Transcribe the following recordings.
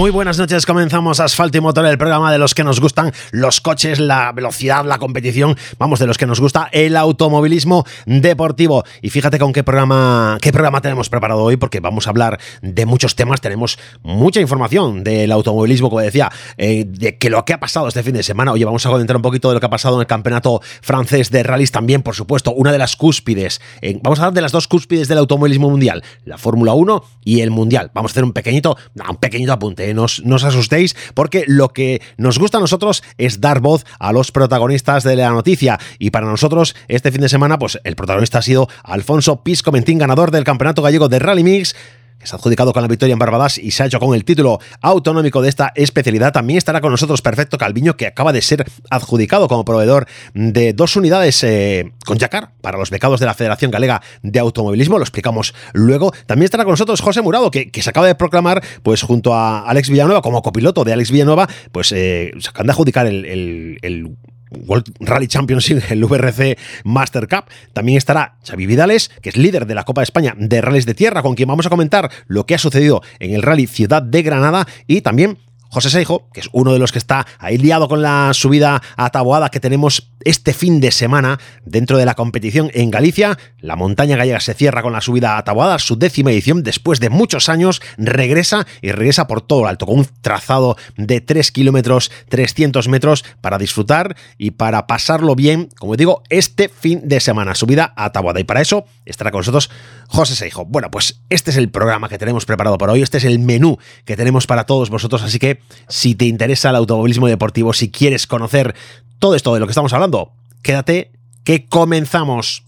Muy buenas noches, comenzamos Asfalto y Motor, el programa de los que nos gustan los coches, la velocidad, la competición, vamos, de los que nos gusta el automovilismo deportivo. Y fíjate con qué programa, qué programa tenemos preparado hoy, porque vamos a hablar de muchos temas, tenemos mucha información del automovilismo, como decía, eh, de que lo que ha pasado este fin de semana, oye, vamos a comentar un poquito de lo que ha pasado en el campeonato francés de rallies también, por supuesto, una de las cúspides, eh, vamos a hablar de las dos cúspides del automovilismo mundial, la Fórmula 1 y el Mundial. Vamos a hacer un pequeñito, un pequeñito apunte no os asustéis, porque lo que nos gusta a nosotros es dar voz a los protagonistas de la noticia. Y para nosotros, este fin de semana, pues el protagonista ha sido Alfonso Piscomentín, ganador del Campeonato Gallego de Rally Mix que se ha adjudicado con la victoria en Barbadas y se ha hecho con el título autonómico de esta especialidad. También estará con nosotros Perfecto Calviño, que acaba de ser adjudicado como proveedor de dos unidades eh, con Yacar para los becados de la Federación Galega de Automovilismo. Lo explicamos luego. También estará con nosotros José Murado, que, se acaba de proclamar, pues junto a Alex Villanueva, como copiloto de Alex Villanueva, pues eh, se acaban de adjudicar el World Rally Championship, el VRC Master Cup. También estará Xavi Vidales, que es líder de la Copa de España de Rallys de Tierra, con quien vamos a comentar lo que ha sucedido en el Rally Ciudad de Granada y también José Seijo, que es uno de los que está ahí liado con la subida a que tenemos este fin de semana dentro de la competición en Galicia. La montaña gallega se cierra con la subida a su décima edición, después de muchos años, regresa y regresa por todo lo alto, con un trazado de 3 kilómetros 300 metros para disfrutar y para pasarlo bien, como digo, este fin de semana, subida a. Y para eso estará con nosotros José Seijo. Bueno, pues este es el programa que tenemos preparado para hoy, este es el menú que tenemos para todos vosotros, así que si te interesa el automovilismo deportivo, si quieres conocer todo esto de lo que estamos hablando, quédate que comenzamos.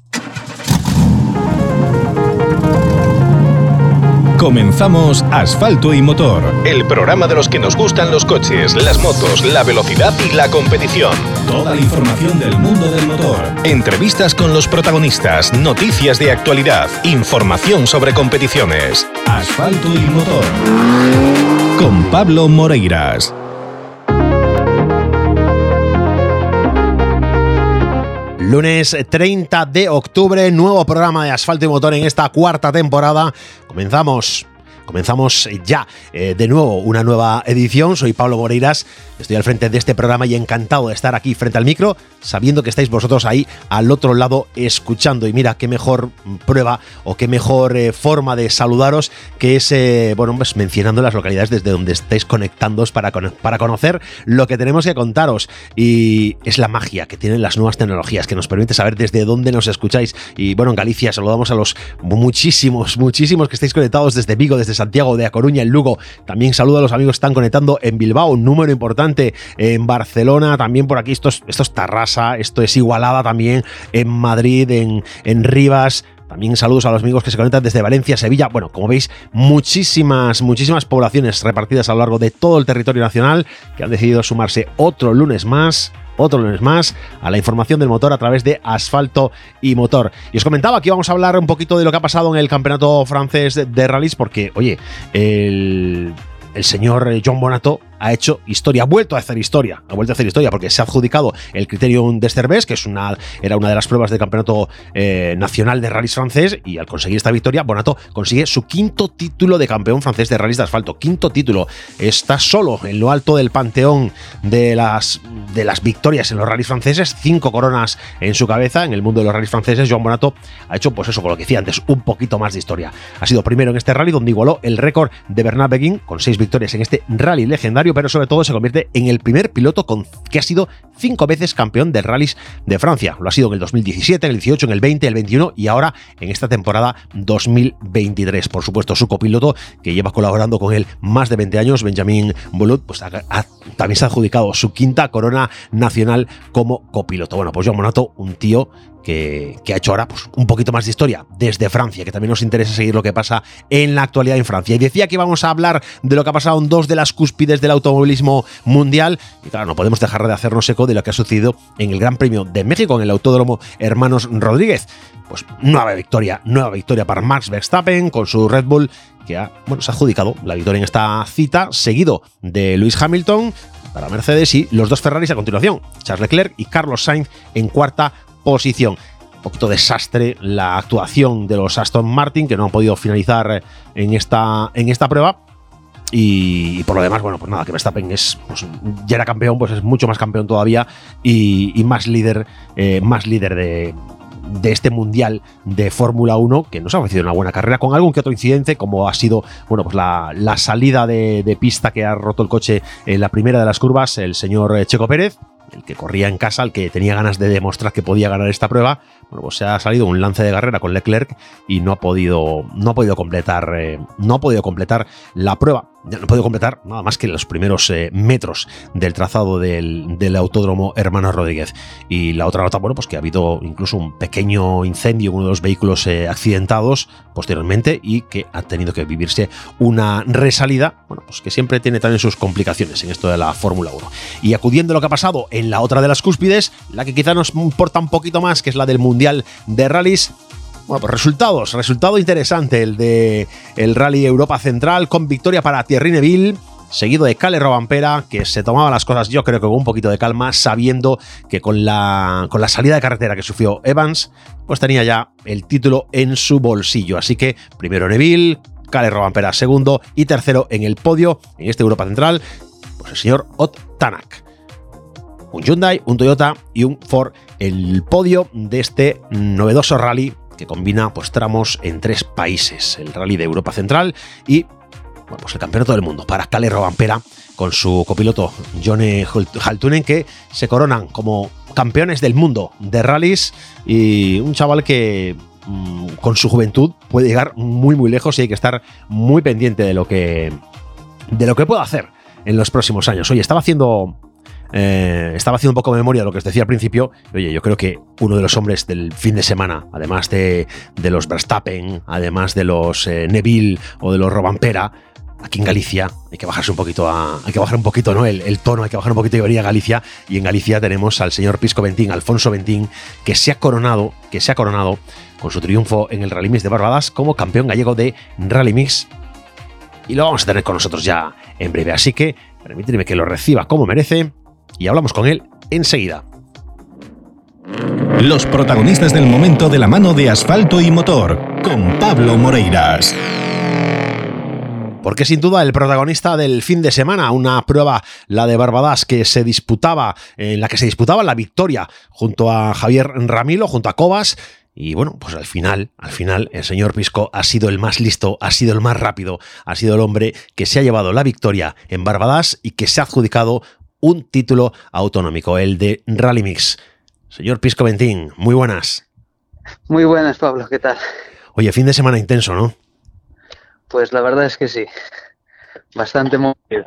Comenzamos Asfalto y Motor, el programa de los que nos gustan los coches, las motos, la velocidad y la competición. Toda la información del mundo del motor. Entrevistas con los protagonistas, noticias de actualidad, información sobre competiciones. Asfalto y Motor. Con Pablo Moreiras. Lunes 30 de octubre, nuevo programa de Asfalto y Motor en esta cuarta temporada. Comenzamos Comenzamos ya eh, de nuevo una nueva edición. Soy Pablo Moreiras, estoy al frente de este programa y encantado de estar aquí frente al micro, sabiendo que estáis vosotros ahí al otro lado escuchando. Y mira, qué mejor prueba o qué mejor eh, forma de saludaros que es, eh, bueno, pues mencionando las localidades desde donde estáis conectándoos para, para conocer lo que tenemos que contaros. Y es la magia que tienen las nuevas tecnologías, que nos permite saber desde dónde nos escucháis. Y bueno, en Galicia saludamos a los muchísimos, muchísimos que estáis conectados desde Vigo, desde Santiago, de A Coruña, en Lugo. También saludo a los amigos que están conectando en Bilbao, un número importante en Barcelona, también por aquí. Esto es, esto esto es Igualada también, en Madrid, en, en Rivas. También saludos a los amigos que se conectan desde Valencia, Sevilla. Bueno, como veis, muchísimas, muchísimas poblaciones repartidas a lo largo de todo el territorio nacional que han decidido sumarse otro lunes más otro lunes más a la información del motor a través de asfalto y motor. Y os comentaba que íbamos a hablar un poquito de lo que ha pasado en el campeonato francés de, de rallies, porque, oye, el, el señor John Bonato ha hecho historia, ha vuelto a hacer historia, ha vuelto a hacer historia porque se ha adjudicado el Criterium de Cervés, que es una, era una de las pruebas del campeonato eh, nacional de rallies francés, y al conseguir esta victoria, Bonato consigue su quinto título de campeón francés de rallies de asfalto. Quinto título. Está solo en lo alto del panteón de las, de las victorias en los rallies franceses, cinco coronas en su cabeza en el mundo de los rallies franceses. Joan Bonato ha hecho, pues eso, con lo que decía antes, un poquito más de historia. Ha sido primero en este rally donde igualó el récord de Bernard Beguin con seis victorias en este rally legendario pero sobre todo se convierte en el primer piloto que ha sido cinco veces campeón de rallies de Francia. Lo ha sido en el 2017, en el 18, en el 20, el 21 y ahora en esta temporada 2023. Por supuesto, su copiloto, que lleva colaborando con él más de 20 años, Benjamin Bulut, pues también se ha adjudicado su quinta corona nacional como copiloto. Bueno, pues Joan Monato, un tío que, ha hecho ahora pues, un poquito más de historia desde Francia, que también nos interesa seguir lo que pasa en la actualidad en Francia. Y decía que vamos a hablar de lo que ha pasado en dos de las cúspides del automovilismo mundial. Y claro, no podemos dejar de hacernos eco de lo que ha sucedido en el Gran Premio de México, en el Autódromo Hermanos Rodríguez. Pues nueva victoria, nueva victoria para Max Verstappen con su Red Bull que ha, bueno, se ha adjudicado la victoria en esta cita, seguido de Lewis Hamilton para Mercedes y los dos Ferraris a continuación, Charles Leclerc y Carlos Sainz en cuarta posición. Un poquito desastre la actuación de los Aston Martin, que no han podido finalizar en esta, en esta prueba. Y, por lo demás, bueno, pues nada, que Verstappen es, pues, ya era campeón, pues es mucho más campeón todavía y, más líder, eh, más líder de, este Mundial de Fórmula 1, que nos ha ofrecido una buena carrera, con algún que otro incidente, como ha sido bueno, pues la, salida de, de, pista que ha roto el coche en la primera de las curvas, el señor Checo Pérez, el que corría en casa, el que tenía ganas de demostrar que podía ganar esta prueba, bueno, pues se ha salido un lance de carrera con Leclerc y no ha podido, no ha podido completar, eh, no ha podido completar la prueba. Ya no podido completar nada más que los primeros eh, metros del trazado del, autódromo Hermano Rodríguez. Y la otra nota, bueno, pues que ha habido incluso un pequeño incendio en uno de los vehículos eh, accidentados posteriormente y que ha tenido que vivirse una resalida, bueno, pues que siempre tiene también sus complicaciones en esto de la Fórmula 1. Y acudiendo a lo que ha pasado en la otra de las cúspides, la que quizá nos importa un poquito más, que es la del Mundial de Rallys. Bueno, pues resultados, resultado interesante el de el Rally Europa Central con victoria para Thierry Neville, seguido de Cale Robampera, que se tomaba las cosas yo creo que con un poquito de calma, sabiendo que con la, con la salida de carretera que sufrió Evans, pues tenía ya el título en su bolsillo. Así que primero Neville, Cale Robampera segundo y tercero en el podio en este Europa Central, pues el señor Ott Tanak un Hyundai, un Toyota y un Ford el podio de este novedoso rally combina pues, tramos en tres países, el rally de Europa Central y bueno, pues el campeonato del mundo para Kalle Robampera con su copiloto Johnny Haltunen que se coronan como campeones del mundo de rallies y un chaval que mm, con su juventud puede llegar muy muy lejos y hay que estar muy pendiente de lo que de lo que pueda hacer en los próximos años. Oye, estaba haciendo eh, estaba haciendo un poco de memoria de lo que os decía al principio. Oye, yo creo que uno de los hombres del fin de semana, además de, los Verstappen, además de los eh, Neville o de los Robampera, aquí en Galicia hay que bajarse un poquito a, hay que bajar un poquito ¿no? el, tono hay que bajar un poquito y venir a Galicia y en Galicia tenemos al señor Pisco Ventín Alfonso Ventín que se ha coronado que se ha coronado con su triunfo en el Rally Mix de Barbadas como campeón gallego de Rally Mix y lo vamos a tener con nosotros ya en breve así que permíteme que lo reciba como merece y hablamos con él enseguida. Los protagonistas del momento de la mano de asfalto y motor, con Pablo Moreiras. Porque sin duda el protagonista del fin de semana, una prueba, la de Barbadas, que se disputaba, en la que se disputaba la victoria junto a Javier Ramilo, junto a Cobas, y bueno, pues al final, al final, el señor Pisco ha sido el más listo, ha sido el más rápido, ha sido el hombre que se ha llevado la victoria en Barbadas y que se ha adjudicado un título autonómico, el de Rally Mix. Señor Pisco Ventín, muy buenas. Muy buenas, Pablo, ¿qué tal? Oye, fin de semana intenso, ¿no? Pues la verdad es que sí, bastante movido.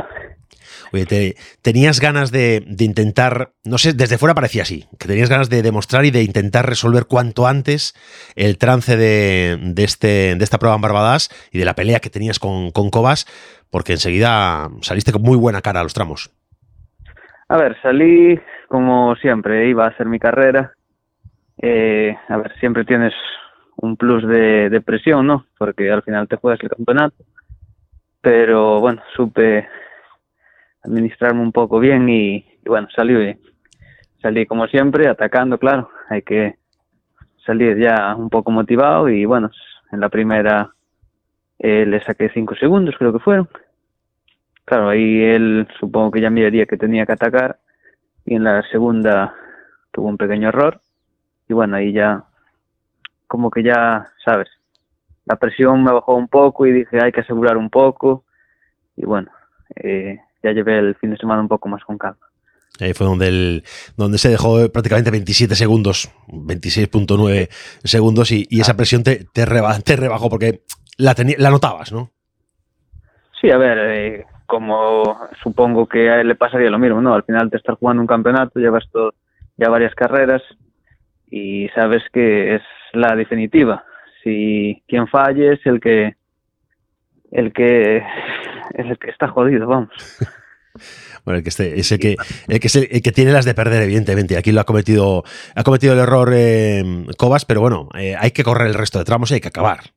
Oye, ¿tenías ganas de, intentar, no sé, desde fuera parecía así, que tenías ganas de demostrar y de intentar resolver cuanto antes el trance de, este, de esta prueba en Barbadas y de la pelea que tenías con, con Cobas, porque enseguida saliste con muy buena cara a los tramos. A ver, salí como siempre, iba a hacer mi carrera. Eh, a ver, siempre tienes un plus de, presión, ¿no? Porque al final te juegas el campeonato. Pero bueno, supe administrarme un poco bien y, bueno, salí bien. Salí como siempre, atacando, claro. Hay que salir ya un poco motivado y bueno, en la primera eh, le saqué cinco segundos, creo que fueron. Claro, ahí él supongo que ya miraría que tenía que atacar y en la segunda tuvo un pequeño error y bueno, ahí ya como que ya, sabes, la presión me bajó un poco y dije hay que asegurar un poco y bueno, eh, ya llevé el fin de semana un poco más con calma. Ahí fue donde, el, donde se dejó prácticamente 27 segundos, 26.9 segundos y, esa ah. presión te, te, rebajó porque la, la notabas, ¿no? Sí, a ver, eh, como supongo que a él le pasaría lo mismo, ¿no? Al final te estás jugando un campeonato, llevas todo, ya varias carreras y sabes que es la definitiva. Si quien falle es el que el que el que está jodido, vamos. Bueno, el que esté, es el que, el que, el que tiene las de perder, evidentemente. Aquí lo ha cometido, ha cometido el error eh, Cobas, pero bueno, eh, hay que correr el resto de tramos y hay que acabar.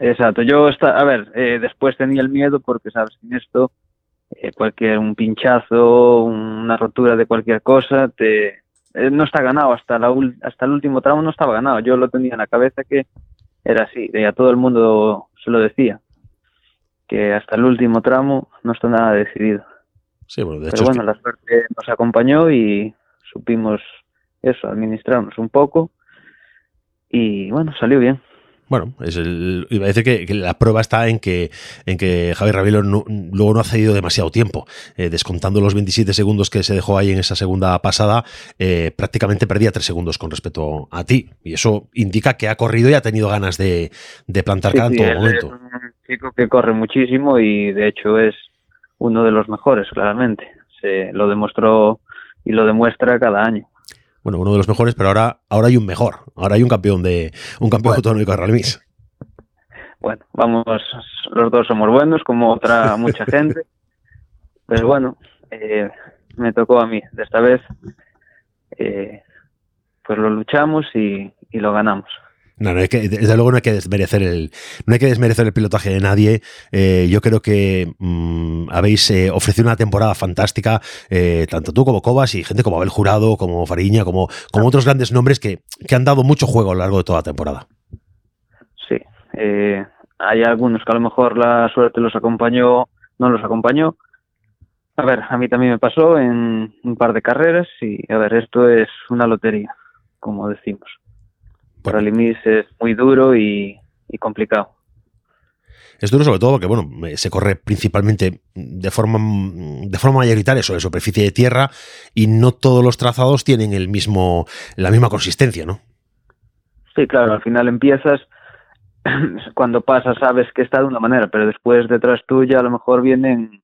Exacto, yo, está, a ver, eh, después tenía el miedo porque sabes que en esto eh, cualquier un pinchazo, una rotura de cualquier cosa, te, eh, no está ganado, hasta, la, hasta el último tramo no estaba ganado, yo lo tenía en la cabeza que era así, y a todo el mundo se lo decía. que hasta el último tramo no está nada decidido. Sí, bueno, de hecho Pero es bueno, la suerte nos acompañó y supimos eso, administrarnos un poco y bueno, salió bien. Bueno, es el, iba a decir que, que la prueba está en que, en que Javi Ravelo no- luego no ha cedido demasiado tiempo. Eh, descontando los 27 segundos que se dejó ahí en esa segunda pasada, eh, prácticamente perdía 3 segundos con respecto a ti. Y eso indica que ha corrido y ha tenido ganas de, de plantar Sí, cara en todo momento. Es un chico que corre muchísimo y de hecho es uno de los mejores, claramente. Se lo demostró y lo demuestra cada año. Bueno, uno de los mejores, pero ahora, ahora hay un mejor. Ahora hay un campeón de un campeón Bueno. autonómico de Rally. Bueno, vamos, los dos somos buenos, como otra mucha gente. Pero bueno, eh, me tocó a mí. De esta vez, eh, pues lo luchamos y, y lo ganamos. No, no hay que, desde luego no hay que desmerecer el, no hay que desmerecer el pilotaje de nadie. Eh, yo creo que mm, habéis eh, ofrecido una temporada fantástica, eh, tanto tú como Cobas y gente como Abel Jurado, como Fariña, como, como otros grandes nombres que, que han dado mucho juego a lo largo de toda la temporada. Sí, hay algunos que a lo mejor la suerte los acompañó, no los acompañó. A ver, a mí también me pasó en un par de carreras y, a ver, esto es una lotería, como decimos. Rally Mix es muy duro y, y complicado. Es duro sobre todo porque bueno, eh, se corre principalmente de forma, de forma mayoritaria sobre superficie de tierra y no todos los trazados tienen el mismo, la misma consistencia, ¿no? Sí, claro, al final empiezas, cuando pasas sabes que está de una manera, pero después detrás tuya a lo mejor vienen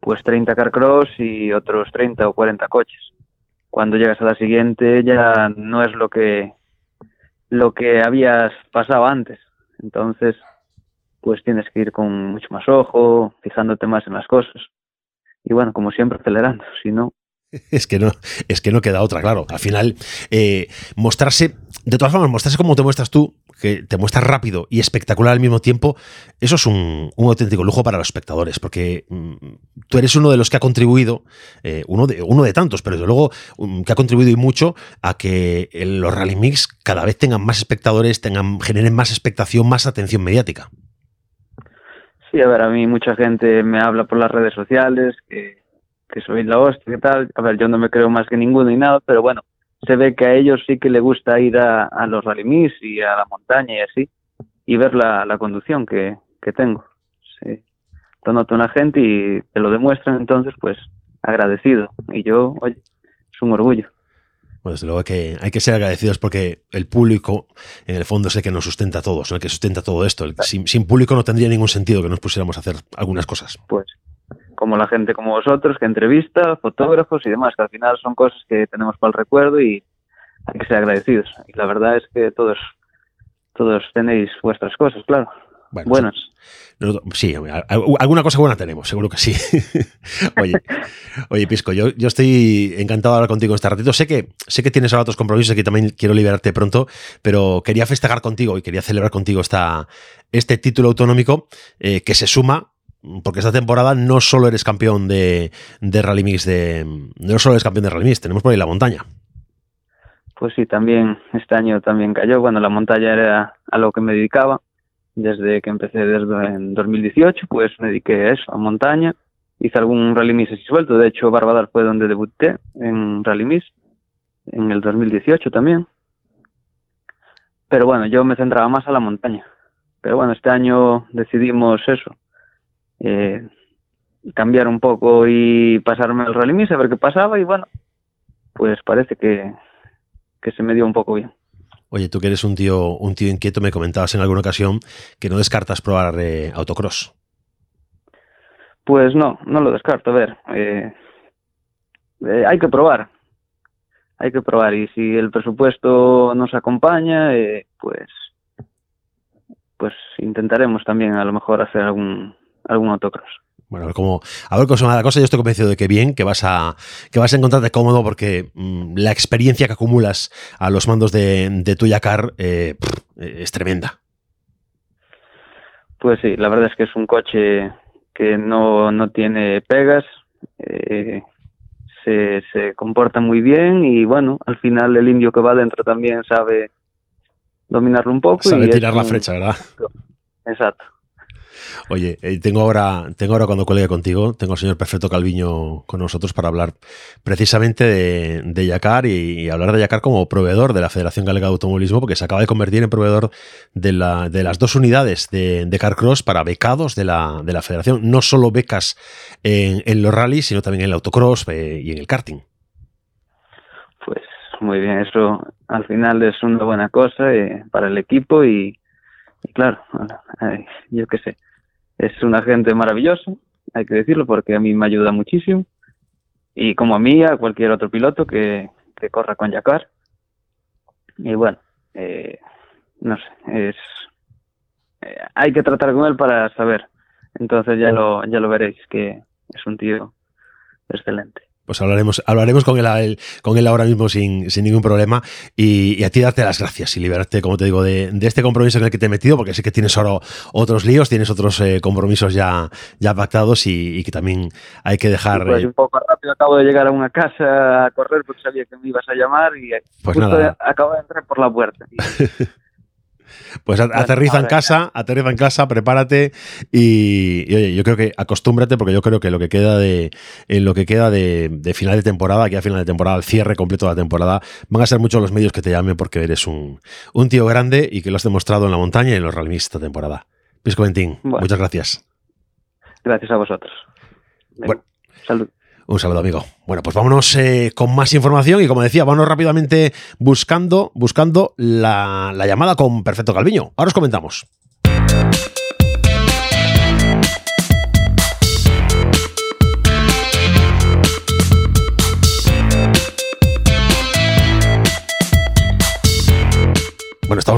pues 30 carcross y otros 30 o 40 coches. Cuando llegas a la siguiente ya no es lo que lo que habías pasado antes. Entonces, pues tienes que ir con mucho más ojo, fijándote más en las cosas. Y bueno, como siempre acelerando, si no, Es que no, es que no queda otra, claro. Al final, eh, mostrarse, de todas formas, mostrarse como te muestras tú, que te muestras rápido y espectacular al mismo tiempo, eso es un, un auténtico lujo para los espectadores, porque mm, tú eres uno de los que ha contribuido, eh, uno, de, uno de tantos, pero desde luego um, que ha contribuido y mucho a que los rally mix cada vez tengan más espectadores, tengan, generen más expectación, más atención mediática. Sí, a ver, a mí mucha gente me habla por las redes sociales, que, que soy la hostia, que tal. A ver, yo no me creo más que ninguno y nada, pero bueno, se ve que a ellos sí que le gusta ir a, a los rally mix y a la montaña y así, y ver la, la conducción que, que tengo. Sí. Lo nota una gente y te lo demuestran, entonces, pues, agradecido. Y yo, oye, es un orgullo. Bueno, desde luego que, hay que ser agradecidos porque el público, en el fondo, es el que nos sustenta a todos, ¿no? el que sustenta todo esto. El- sin, sin público no tendría ningún sentido que nos pusiéramos a hacer algunas cosas. pues como la gente como vosotros que entrevista, fotógrafos y demás, que al final son cosas que tenemos para el recuerdo y hay que ser agradecidos. Y la verdad es que todos todos tenéis vuestras cosas, claro, Bueno, buenas. sí, alguna cosa buena tenemos, seguro que sí. oye, oye, Pisco, yo, yo estoy encantado de hablar contigo este ratito. Sé que, sé que tienes ahora otros compromisos y que también quiero liberarte pronto, pero quería festejar contigo y quería celebrar contigo esta, este título autonómico eh, que se suma porque esta temporada no solo eres campeón de, Rally Mix, de, no solo eres campeón de Rally Mix, tenemos por ahí la montaña. Pues sí, también este año también cayó. Bueno, la montaña era a lo que me dedicaba desde que empecé desde en 2018, pues me dediqué a eso, a montaña. Hice algún rally mix así suelto. De hecho, Barbadar fue donde debuté en rally mix en el 2018 también. Pero bueno, yo me centraba más a la montaña. Pero bueno, este año decidimos eso, eh, cambiar un poco y pasarme al rally mix a ver qué pasaba y bueno, pues parece que, que se me dio un poco bien. Oye, tú que eres un tío, un tío inquieto, me comentabas en alguna ocasión que no descartas probar eh, autocross. Pues no, no lo descarto. A ver, eh, eh, hay que probar. Hay que probar. Y si el presupuesto nos acompaña, eh, pues, pues intentaremos también a lo mejor hacer algún, algún autocross. Bueno, cómo, a ver cómo se va la cosa. Yo estoy convencido de que bien, que vas a, que vas a encontrarte cómodo porque mm, la experiencia que acumulas a los mandos de, de tu Yakar eh, eh, es tremenda. Pues sí, la verdad es que es un coche que no, no tiene pegas, eh, se, se comporta muy bien y bueno, al final el indio que va dentro también sabe dominarlo un poco. Sabe y tirar la un- flecha, ¿verdad? Exacto. Oye, eh, tengo ahora, tengo ahora cuando cuelgue contigo, tengo al señor Perfecto Calviño con nosotros para hablar precisamente de, de Yacar y, hablar de Yacar como proveedor de la Federación Galega de Automovilismo, porque se acaba de convertir en proveedor de, la, de las dos unidades de, de Carcross para becados de la, de la Federación. No solo becas en, en los rallies, sino también en el autocross eh, y en el karting. Pues muy bien, eso al final es una buena cosa eh, para el equipo y, claro, yo qué sé, es un agente maravilloso, hay que decirlo, porque a mí me ayuda muchísimo y como a mí, a cualquier otro piloto que, que corra con Yacar. Y bueno, eh, no sé, es eh, hay que tratar con él para saber. Entonces ya lo ya lo veréis que es un tío excelente pues hablaremos, hablaremos con él, con él ahora mismo sin, ningún problema y, a ti darte las gracias y liberarte, como te digo, de, este compromiso en el que te he metido, porque sé que tienes ahora otros líos, tienes otros eh, compromisos ya, ya pactados y, que también hay que dejar... pues eh, un poco rápido, acabo de llegar a una casa a correr porque sabía que me ibas a llamar y pues nada. acabo de entrar por la puerta. Pues aterriza en casa, aterriza en casa, prepárate y, oye, yo creo que acostúmbrate porque yo creo que lo que queda de en lo que queda de, final de temporada, aquí a final de temporada, al cierre completo de la temporada, van a ser muchos los medios que te llamen porque eres un, tío grande y que lo has demostrado en la montaña y en los rallies esta temporada. Pisco Ventín, muchas gracias. Gracias a vosotros. bueno, salud. Un saludo, amigo. Bueno, pues vámonos eh, con más información y como decía, vámonos rápidamente buscando, buscando la, la llamada con Perfecto Calviño. Ahora os comentamos.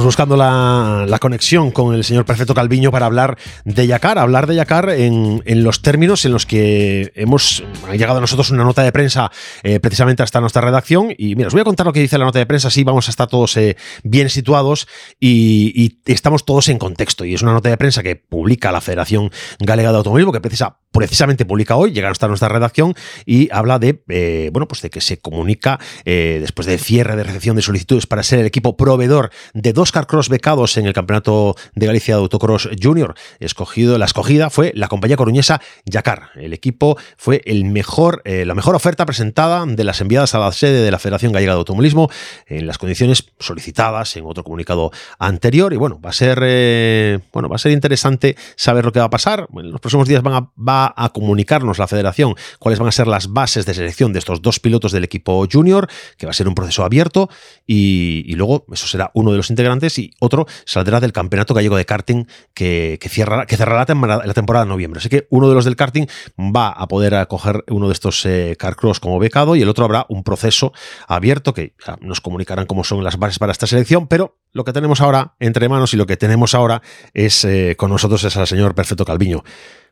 Buscando la, conexión con el señor Perfecto Calviño para hablar de Yacar, hablar de Yacar en, los términos en los que hemos llegado a nosotros una nota de prensa eh, precisamente hasta nuestra redacción. Y mira, os voy a contar lo que dice la nota de prensa, así vamos a estar todos eh, bien situados y, estamos todos en contexto. Y es una nota de prensa que publica la Federación Galega de Automovilismo, que precisa, precisamente publica hoy, llega hasta nuestra redacción y habla de, eh, bueno, pues de que se comunica después del cierre de recepción de solicitudes para ser el equipo proveedor de dos carcross becados en el Campeonato de Galicia de Autocross Junior. Escogido, la escogida fue la compañía coruñesa Yacar. El equipo fue el mejor, eh, la mejor oferta presentada de las enviadas a la sede de la Federación Gallega de Automovilismo en las condiciones solicitadas en otro comunicado anterior. Y bueno, va a ser, eh, bueno, va a ser interesante saber lo que va a pasar. En los próximos días van a, a comunicarnos la Federación cuáles van a ser las bases de selección de estos dos pilotos del equipo junior, que va a ser un proceso abierto y, luego eso será uno de los integrantes y otro saldrá del Campeonato Gallego de Karting que, que, cierra, que cerrará la temporada de noviembre. Así que uno de los del karting va a poder acoger uno de estos eh, Carcross como becado y el otro habrá un proceso abierto que nos comunicarán cómo son las bases para esta selección, pero lo que tenemos ahora entre manos y lo que tenemos ahora es eh, con nosotros es al señor Perfecto Calviño.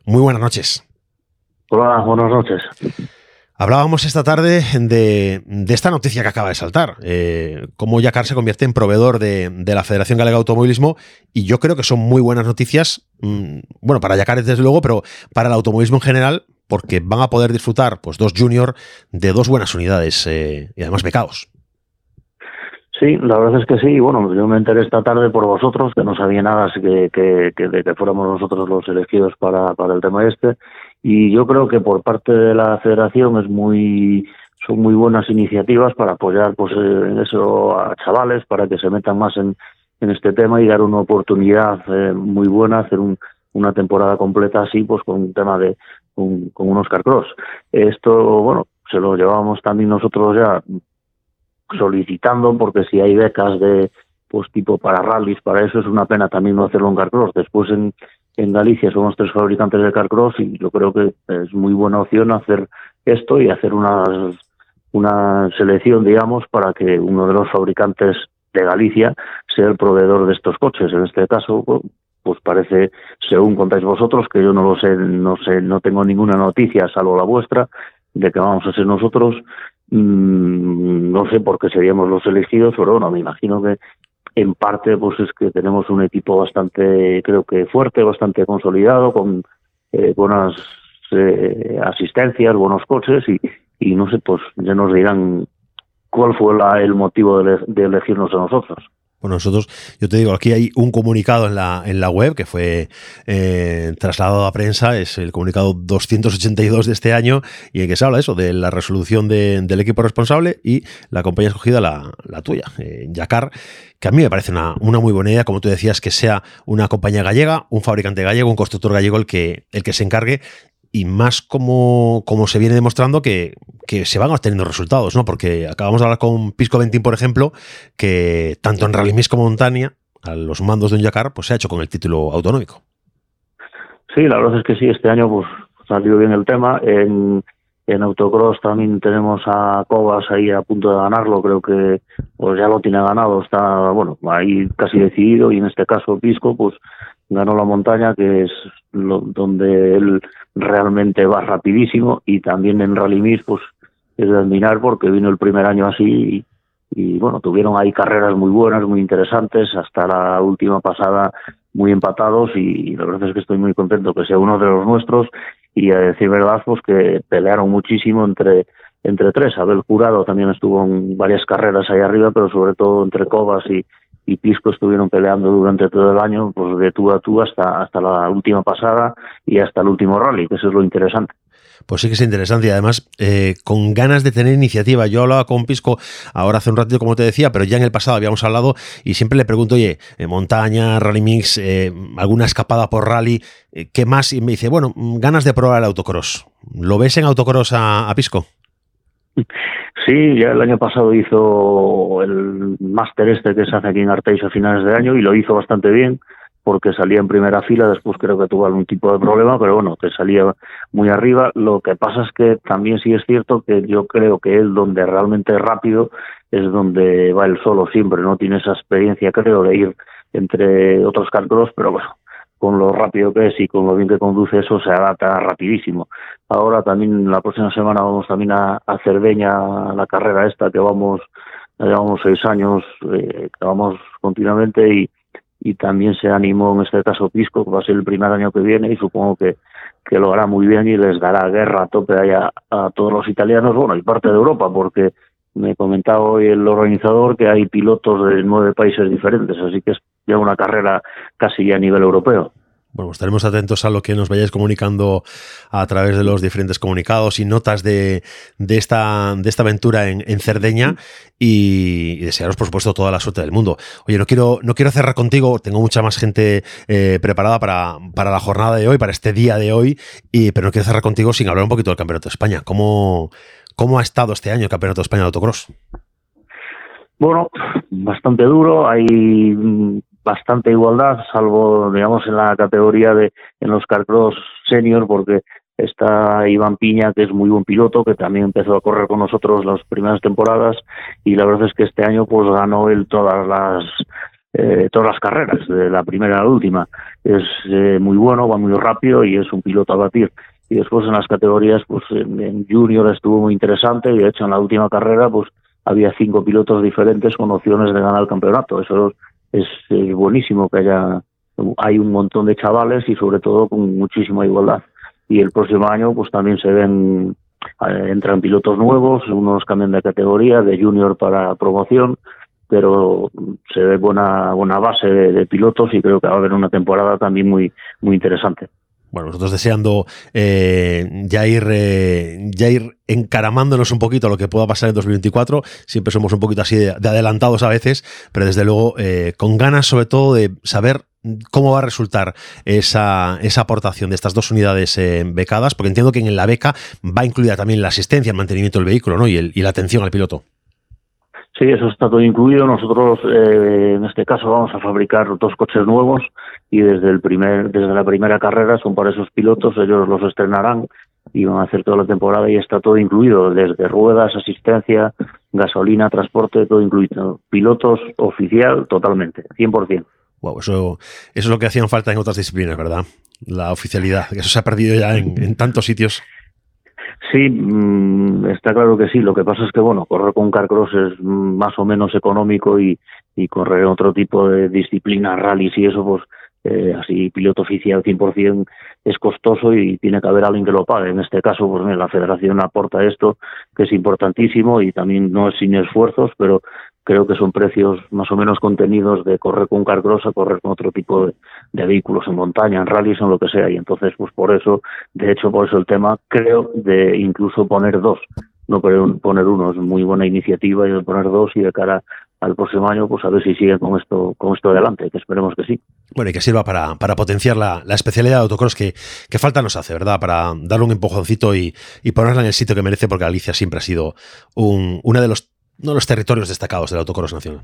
Muy buenas noches. Hola, buenas noches. Hablábamos esta tarde de, esta noticia que acaba de saltar, eh, cómo Yacar se convierte en proveedor de, la Federación Galega de Automovilismo y yo creo que son muy buenas noticias, mm, bueno, para Yacar desde luego, pero para el automovilismo en general, porque van a poder disfrutar pues dos junior de dos buenas unidades eh, y además becados. Sí, la verdad es que sí. Bueno, yo me enteré esta tarde por vosotros, que no sabía nada así que, que, de que fuéramos nosotros los elegidos para, el tema este y yo creo que por parte de la federación es muy son muy buenas iniciativas para apoyar pues en eso a chavales para que se metan más en, en este tema y dar una oportunidad eh, muy buena hacer un, una temporada completa así pues con un tema de con, con unos carcross esto bueno se lo llevamos también nosotros ya solicitando porque si hay becas de pues tipo para rallies para eso es una pena también no hacerlo en carcross después en en Galicia somos tres fabricantes de carcross y yo creo que es muy buena opción hacer esto y hacer una, una selección, digamos, para que uno de los fabricantes de Galicia sea el proveedor de estos coches. En este caso, pues parece, según contáis vosotros, que yo no lo sé, no sé, no tengo ninguna noticia, salvo la vuestra, de que vamos a ser nosotros. Mm, no sé por qué seríamos los elegidos, pero bueno, me imagino que en parte pues es que tenemos un equipo bastante creo que fuerte bastante consolidado con eh, buenas eh, asistencias buenos coches y, y no sé pues ya nos dirán cuál fue la, el motivo de, elegirnos a nosotros Bueno, nosotros, yo te digo, aquí hay un comunicado en la, en la web que fue eh, trasladado a prensa, es el comunicado 282 de este año, y en que se habla eso, de la resolución del equipo responsable y la compañía escogida, la, la tuya, eh, Yacar, que a mí me parece una, una, muy buena idea, como tú decías, que sea una compañía gallega, un fabricante gallego, un constructor gallego el que, el que se encargue y más como, como se viene demostrando que, que, se van obteniendo resultados, ¿no? Porque acabamos de hablar con Pisco Ventín, por ejemplo, que tanto en Rally como Montaña, a los mandos de un Yacar, pues se ha hecho con el título autonómico. Sí, la verdad es que sí, este año pues salió bien el tema. En, en autocross también tenemos a Cobas ahí a punto de ganarlo, creo que pues ya lo tiene ganado, está bueno, ahí casi decidido y en este caso Pisco pues ganó la montaña que es lo, donde él realmente va rapidísimo y también en Rally pues es de admirar porque vino el primer año así y, bueno, tuvieron ahí carreras muy buenas, muy interesantes, hasta la última pasada muy empatados y, la verdad es que estoy muy contento que sea uno de los nuestros y a decir verdad pues que pelearon muchísimo entre entre tres. Abel Jurado también estuvo en varias carreras ahí arriba, pero sobre todo entre Cobas y, y Pisco estuvieron peleando durante todo el año, pues de tú a tú hasta, hasta la última pasada y hasta el último rally, que eso es lo interesante. Pues sí que es interesante y además eh, con ganas de tener iniciativa. Yo hablaba con Pisco ahora hace un ratito, como te decía, pero ya en el pasado habíamos hablado y siempre le pregunto, oye, en montaña, rally mix, eh, alguna escapada por rally, eh, ¿qué más? Y me dice, bueno, ganas de probar el autocross. ¿Lo ves en autocross a Pisco? Sí, ya el año pasado hizo el máster este que se hace aquí en Arteix a finales de año y lo hizo bastante bien porque salía en primera fila, después creo que tuvo algún tipo de problema, pero bueno, que salía muy arriba. Lo que pasa es que también sí es cierto que yo creo que él donde realmente es rápido es donde va él solo siempre, no tiene esa experiencia creo de ir entre otros carros, pero bueno, con lo rápido que es y con lo bien que conduce eso se adapta rapidísimo. Ahora también la próxima semana vamos también a, a Cerdeña, la carrera esta que vamos, llevamos seis años, eh, que vamos continuamente y, y también se animó en este caso Pisco, que va a ser el primer año que viene y supongo que, que lo hará muy bien y les dará guerra a tope allá a todos los italianos, bueno, y parte de Europa, porque me comentaba hoy el organizador que hay pilotos de nueve países diferentes, así que es ya una carrera casi ya a nivel europeo. Bueno, estaremos atentos a lo que nos vayáis comunicando a través de los diferentes comunicados y notas de, de esta, de esta aventura en, en Cerdeña y, y, desearos, por supuesto, toda la suerte del mundo. Oye, no quiero, no quiero cerrar contigo, tengo mucha más gente eh, preparada para, para, la jornada de hoy, para este día de hoy, y, pero no quiero cerrar contigo sin hablar un poquito del Campeonato de España. ¿Cómo, cómo ha estado este año el Campeonato de España de Autocross? Bueno, bastante duro, hay bastante igualdad, salvo, digamos, en la categoría de en los carcross senior, porque está Iván Piña, que es muy buen piloto, que también empezó a correr con nosotros las primeras temporadas, y la verdad es que este año pues ganó él todas las eh, todas las carreras, de la primera a la última. Es eh, muy bueno, va muy rápido y es un piloto a batir. Y después en las categorías, pues en, en junior estuvo muy interesante y de hecho en la última carrera, pues había cinco pilotos diferentes con opciones de ganar el campeonato. Eso es, es buenísimo que haya hay un montón de chavales y sobre todo con muchísima igualdad. Y el próximo año pues también se ven eh, entran pilotos nuevos, unos cambian de categoría, de junior para promoción, pero se ve buena buena base de, de pilotos y creo que va a haber una temporada también muy muy interesante bueno, nosotros deseando eh, ya, ir, eh, ya ir encaramándonos un poquito a lo que pueda pasar en 2024. Siempre somos un poquito así de, de adelantados a veces, pero desde luego eh, con ganas sobre todo de saber cómo va a resultar esa, esa aportación de estas dos unidades eh, becadas, porque entiendo que en la beca va incluida también la asistencia, el mantenimiento del vehículo ¿no? y, el, y la atención al piloto. Sí, eso está todo incluido. Nosotros, eh, en este caso, vamos a fabricar dos coches nuevos y desde el primer, desde la primera carrera son para esos pilotos. Ellos los estrenarán y van a hacer toda la temporada y está todo incluido, desde ruedas, asistencia, gasolina, transporte, todo incluido. Pilotos oficial totalmente, 100%. Wow, eso, eso es lo que hacían falta en otras disciplinas, ¿verdad? La oficialidad, que eso se ha perdido ya en, en tantos sitios. Sí, mmm, está claro que sí. Lo que pasa es que, bueno, correr con carcross es más o menos económico y, y correr otro tipo de disciplinas, rallies y eso, pues eh, así piloto oficial 100% es costoso y tiene que haber alguien que lo pague. En este caso, pues la federación aporta esto, que es importantísimo y también no es sin esfuerzos, pero creo que son precios más o menos contenidos de correr con carcross a correr con otro tipo de, vehículos en montaña, en rallies, en lo que sea. Y entonces, pues por eso, de hecho, por eso el tema, creo, de incluso poner dos, no poner uno, es muy buena iniciativa y de poner dos y de cara al próximo año, pues a ver si sigue con esto, con esto adelante, que esperemos que sí. Bueno, y que sirva para, para potenciar la, especialidad de autocross que, que, falta nos hace, ¿verdad? Para darle un empujoncito y, y, ponerla en el sitio que merece, porque Galicia siempre ha sido un, uno de los, uno de los territorios destacados del autocross nacional.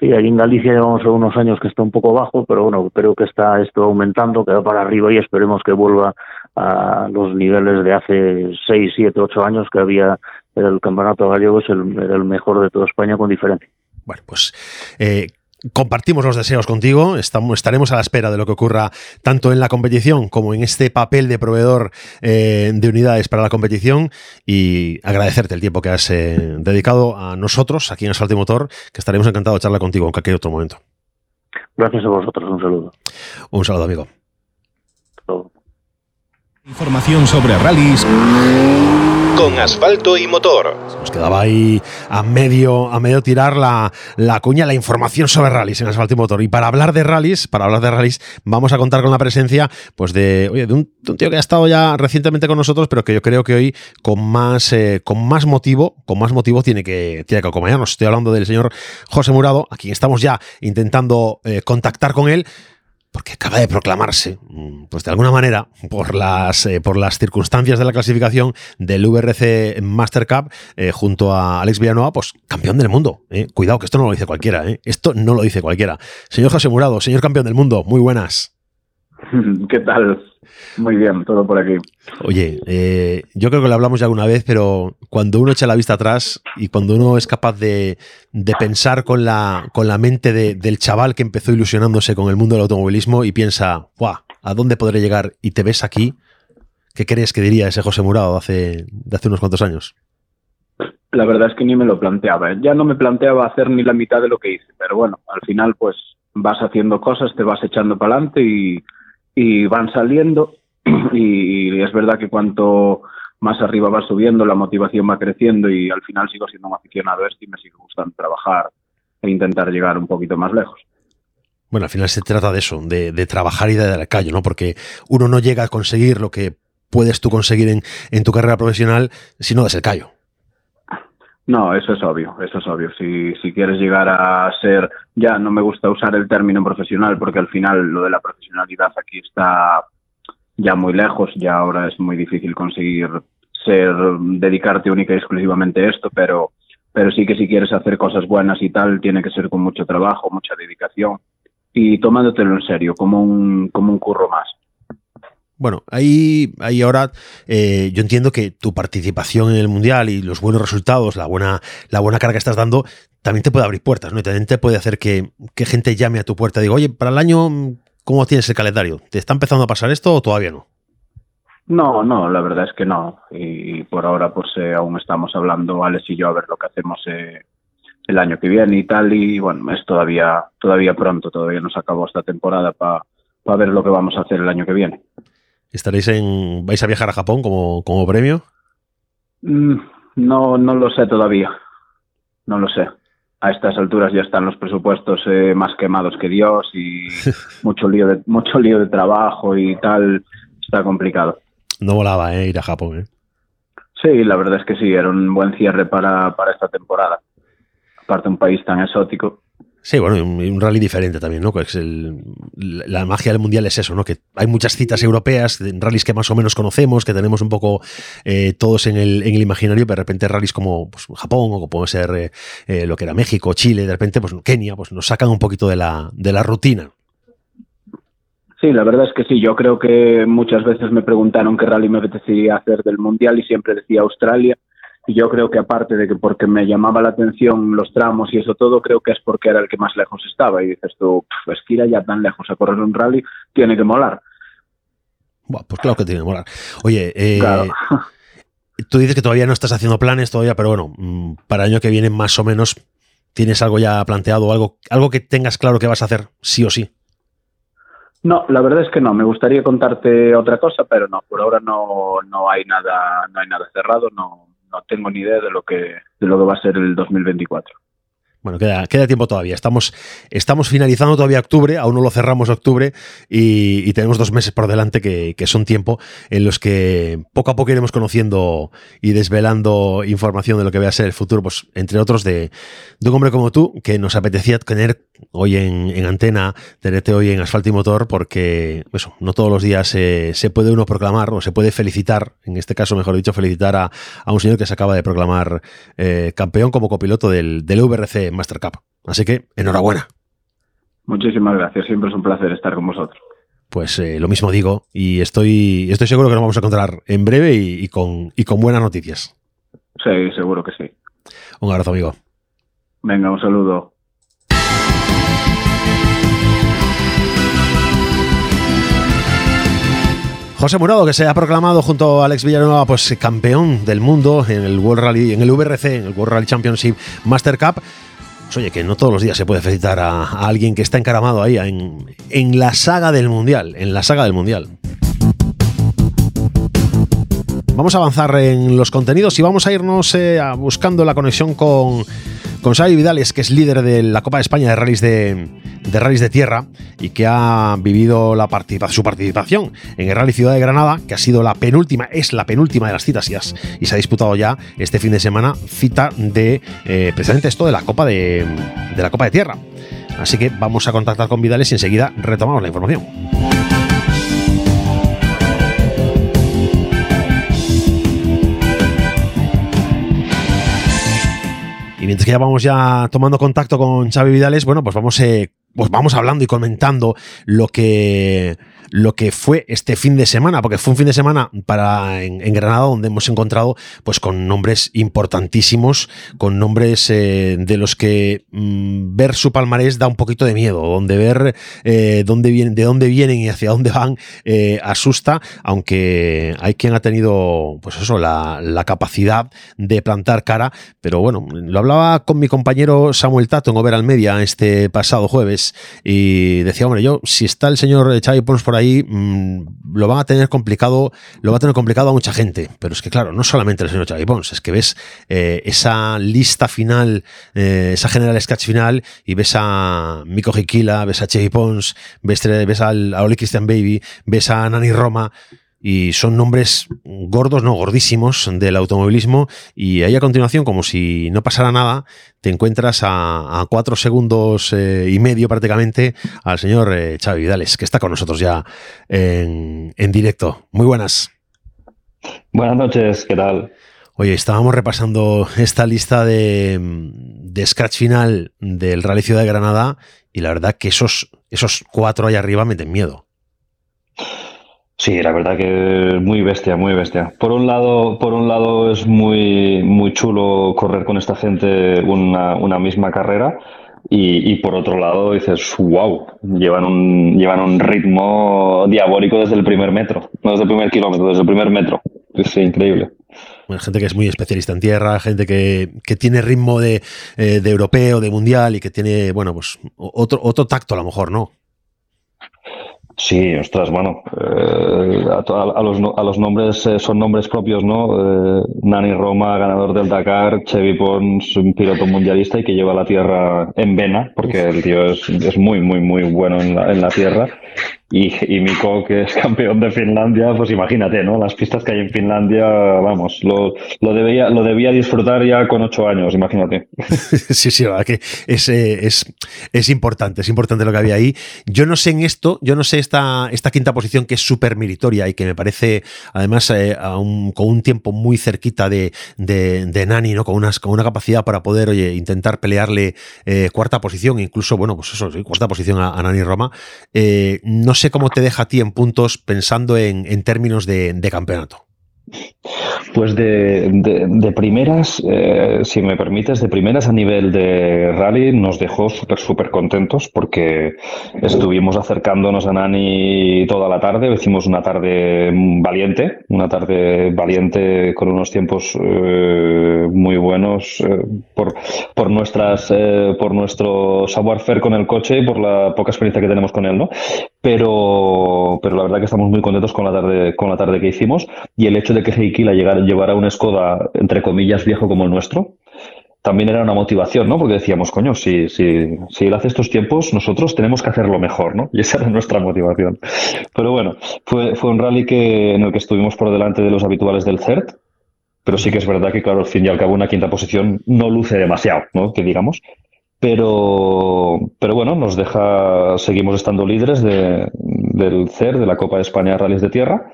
Sí, ahí en Galicia llevamos unos años que está un poco bajo, pero bueno, creo que está esto aumentando, que va para arriba y esperemos que vuelva a los niveles de hace 6, 7, 8 años que había el campeonato gallego es el, era el mejor de toda España con diferencia. Bueno, pues eh, compartimos los deseos contigo, estamos, estaremos a la espera de lo que ocurra tanto en la competición como en este papel de proveedor eh, de unidades para la competición y agradecerte el tiempo que has eh, dedicado a nosotros aquí en Asfalto y Motor, que estaremos encantados de charlar contigo en cualquier otro momento. Gracias a vosotros, un saludo. Un saludo, amigo. Información sobre rallies con asfalto y motor. Nos quedaba ahí a medio, a medio tirar la, la cuña, la información sobre rallies en asfalto y motor. Y para hablar de rallies, para hablar de rallies, vamos a contar con la presencia pues de, oye, de, un, tío que ha estado ya recientemente con nosotros, pero que yo creo que hoy con más, eh, con más motivo, con más motivo tiene que, tiene que acompañarnos. Estoy hablando del señor José Murado, a quien estamos ya intentando eh, contactar con él porque acaba de proclamarse, mm, pues de alguna manera, por las, eh, por las circunstancias de la clasificación del VRC Master Cup, eh, junto a Alex Villanueva, pues campeón del mundo. Eh. Cuidado, que esto no lo dice cualquiera, esto no lo dice cualquiera. Señor José Murado, señor campeón del mundo, muy buenas. ¿Qué tal? Muy bien, todo por aquí. Oye, eh, yo creo que lo hablamos ya alguna vez, pero cuando uno echa la vista atrás y cuando uno es capaz de, pensar con la, con la mente del chaval que empezó ilusionándose con el mundo del automovilismo y piensa, ¡guau! ¿A dónde podré llegar? Y te ves aquí, ¿qué crees que diría ese José Murado de hace, de hace unos cuantos años? La verdad es que ni me lo planteaba. ¿eh? Ya no me planteaba hacer ni la mitad de lo que hice, pero bueno, al final pues vas haciendo cosas, te vas echando para adelante y y van saliendo y es verdad que cuanto más arriba va subiendo, la motivación va creciendo y al final sigo siendo un aficionado a esto y me sigue gustando trabajar e intentar llegar un poquito más lejos. Bueno, al final se trata de eso, de, trabajar y de dar el callo, ¿no? Porque uno no llega a conseguir lo que puedes tú conseguir en, en tu carrera profesional si no das el callo. No, eso es obvio, eso es obvio. Si, si quieres llegar a ser, ya no me gusta usar el término profesional porque al final lo de la profesionalidad aquí está ya muy lejos, ya ahora es muy difícil conseguir ser, dedicarte única y exclusivamente a esto, pero, pero sí que si quieres hacer cosas buenas y tal, tiene que ser con mucho trabajo, mucha dedicación y tomándotelo en serio, como un, como un curro más. Bueno, ahí, ahí ahora eh, yo entiendo que tu participación en el Mundial y los buenos resultados, la buena, la buena cara que estás dando, también te puede abrir puertas, ¿no? Y también te puede hacer que, gente llame a tu puerta y diga, oye, para el año, ¿cómo tienes el calendario? ¿Te está empezando a pasar esto o todavía no? No, no, la verdad es que no. Y por ahora, pues eh, aún estamos hablando, Alex y yo, a ver lo que hacemos eh, el año que viene y tal. Y bueno, es todavía, todavía pronto, todavía no se acabó esta temporada para ver lo que vamos a hacer el año que viene. ¿Estaréis en. ¿Vais a viajar a Japón como, como premio? Mm, no, no lo sé todavía. No lo sé. A estas alturas ya están los presupuestos eh, más quemados que Dios y mucho lío de mucho lío de trabajo y tal. Está complicado. No volaba, ¿eh? Ir a Japón, ¿eh? Sí, la verdad es que sí, era un buen cierre para, para esta temporada. Aparte, un país tan exótico. Sí, bueno, un, rally diferente también, ¿no? Es la magia del mundial es eso, ¿no? Que hay muchas citas europeas, rallies que más o menos conocemos, que tenemos un poco eh, todos en el, en el, imaginario, pero de repente rallies como pues, Japón o como puede ser eh, eh, lo que era México, Chile, de repente, pues Kenia, pues nos sacan un poquito de la, de la rutina. Sí, la verdad es que sí. Yo creo que muchas veces me preguntaron qué rally me apetecía hacer del mundial y siempre decía Australia y yo creo que aparte de que porque me llamaba la atención los tramos y eso todo, creo que es porque era el que más lejos estaba. Y dices tú, es que ir allá tan lejos a correr un rally tiene que molar. pues claro que tiene que molar. Oye, eh, tú dices que todavía no estás haciendo planes todavía, pero bueno, mm, para el año que viene más o menos tienes algo ya planteado, algo, algo que tengas claro que vas a hacer sí o sí. No, la verdad es que no. Me gustaría contarte otra cosa, pero no. Por ahora no, no hay nada, no hay nada cerrado. No, no tengo ni idea de lo que de lo que va a ser el 2024. Bueno, queda, tiempo todavía. Estamos, estamos finalizando todavía octubre, aún no lo cerramos octubre y, tenemos dos meses por delante que, son tiempo en los que poco a poco iremos conociendo y desvelando información de lo que va a ser el futuro, pues entre otros de, un hombre como tú, que nos apetecía tener hoy en, antena, tenerte hoy en Asfalto y Motor, porque eso, no todos los días se puede uno proclamar o se puede felicitar, en este caso, mejor dicho, felicitar a, un señor que se acaba de proclamar eh, campeón como copiloto del, del VRC Master Cup. Así que enhorabuena. Muchísimas gracias, siempre es un placer estar con vosotros. Pues eh, lo mismo digo y estoy, estoy seguro que nos vamos a encontrar en breve y, con, y con buenas noticias. Sí, seguro que sí. Un abrazo, amigo. Venga, un saludo. José Murado, que se ha proclamado junto a Alex Villanueva pues campeón del mundo en el World Rally, en el VRC, en el World Rally Championship Master Cup. Pues oye, que no todos los días se puede felicitar a, alguien que está encaramado ahí en, en la saga del Mundial, en la saga del Mundial. Vamos a avanzar en los contenidos y vamos a irnos eh, buscando la conexión con con Xavi Vidales, que es líder de la Copa de España de rallies de, de de tierra y que ha vivido la su participación en el Rally Ciudad de Granada, que ha sido la penúltima, es la penúltima de las citas y, se ha disputado ya este fin de semana cita de eh, precisamente esto de la Copa de, de la Copa de Tierra. Así que vamos a contactar con Vidales y enseguida retomamos la información. Y mientras que ya vamos ya tomando contacto con Xavi Vidales, bueno, pues vamos, eh, pues vamos hablando y comentando lo que lo que fue este fin de semana, porque fue un fin de semana para en, Granada donde hemos encontrado pues con nombres importantísimos, con nombres eh, de los que mm, ver su palmarés da un poquito de miedo, donde ver eh, dónde vienen, de dónde vienen y hacia dónde van eh, asusta, aunque hay quien ha tenido pues eso, la, capacidad de plantar cara, pero bueno, lo hablaba con mi compañero Samuel Tato en Over Media este pasado jueves y decía, hombre, yo si está el señor Xavi Pons por ahí Mm, lo van a tener complicado, lo va a tener complicado a mucha gente. Pero es que, claro, no solamente el señor Xavi Pons, es que ves eh, esa lista final, eh, esa general sketch final, y ves a Miko Hikila, ves a Xavi Pons, ves, al, a Christian Baby, ves a Nani Roma y son nombres gordos, no gordísimos del automovilismo y ahí a continuación, como si no pasara nada, te encuentras a, cuatro segundos eh, y medio prácticamente al señor eh, Xavi Vidales, que está con nosotros ya en, directo. Muy buenas. Buenas noches, ¿qué tal? Oye, estábamos repasando esta lista de, de scratch final del Rally Ciudad de Granada y la verdad que esos, esos cuatro ahí arriba meten miedo. Sí, la verdad que muy bestia, muy bestia. Por un lado, por un lado es muy, muy chulo correr con esta gente una, una misma carrera. Y, y, por otro lado dices, wow, llevan un, llevan un ritmo diabólico desde el primer metro, no desde el primer kilómetro, desde el primer metro. Es increíble. Bueno, gente que es muy especialista en tierra, gente que, que tiene ritmo de, eh, de, europeo, de mundial y que tiene, bueno, pues otro, otro tacto a lo mejor, ¿no? Sí, ostras, bueno, eh, a, los, a los nombres eh, son nombres propios, ¿no? Eh, Nani Roma, ganador del Dakar, Chevy Pons, un piloto mundialista y que lleva la tierra en vena, porque el tío es, es muy, muy, muy bueno en la, en la tierra. Y, y Mikko, que es campeón de Finlandia, pues imagínate, ¿no? Las pistas que hay en Finlandia, vamos, lo, lo, debía, lo debía disfrutar ya con ocho años, imagínate. sí, sí, verdad que es, eh, es, es, importante, es importante lo que había ahí. Yo no sé en esto, yo no sé esta, esta quinta posición que es súper meritoria y que me parece, además, eh, con un tiempo muy cerquita de, de, Nani, ¿no? Con, unas, con una capacidad para poder, oye, intentar pelearle eh, cuarta posición, incluso, bueno, pues eso, cuarta posición a, a Nani Roma. no sé cómo te deja a ti en puntos pensando en, términos de campeonato. Pues de, primeras, eh, si me permites, de primeras a nivel de rally nos dejó súper, súper contentos porque estuvimos acercándonos a Nani toda la tarde, hicimos una tarde valiente, una tarde valiente con unos tiempos eh, muy buenos eh, por, por, nuestras, por nuestro savoir-faire con el coche y por la poca experiencia que tenemos con él, ¿no? Pero, pero la verdad que estamos muy contentos con la tarde, con la tarde que hicimos y el hecho de que Heikila llevara un Skoda, entre comillas, viejo como el nuestro, también era una motivación, ¿no? Porque decíamos, coño, si, si, si él hace estos tiempos, nosotros tenemos que hacerlo mejor, ¿no? Y esa era nuestra motivación. Pero bueno, fue, fue un rally que, en el que estuvimos por delante de los habituales del CERT, pero sí que es verdad que, claro, al fin y al cabo, una quinta posición no luce demasiado, ¿no? Que digamos. Pero, pero bueno, nos deja, seguimos estando líderes de, del CER, de la Copa de España Rallys de Tierra,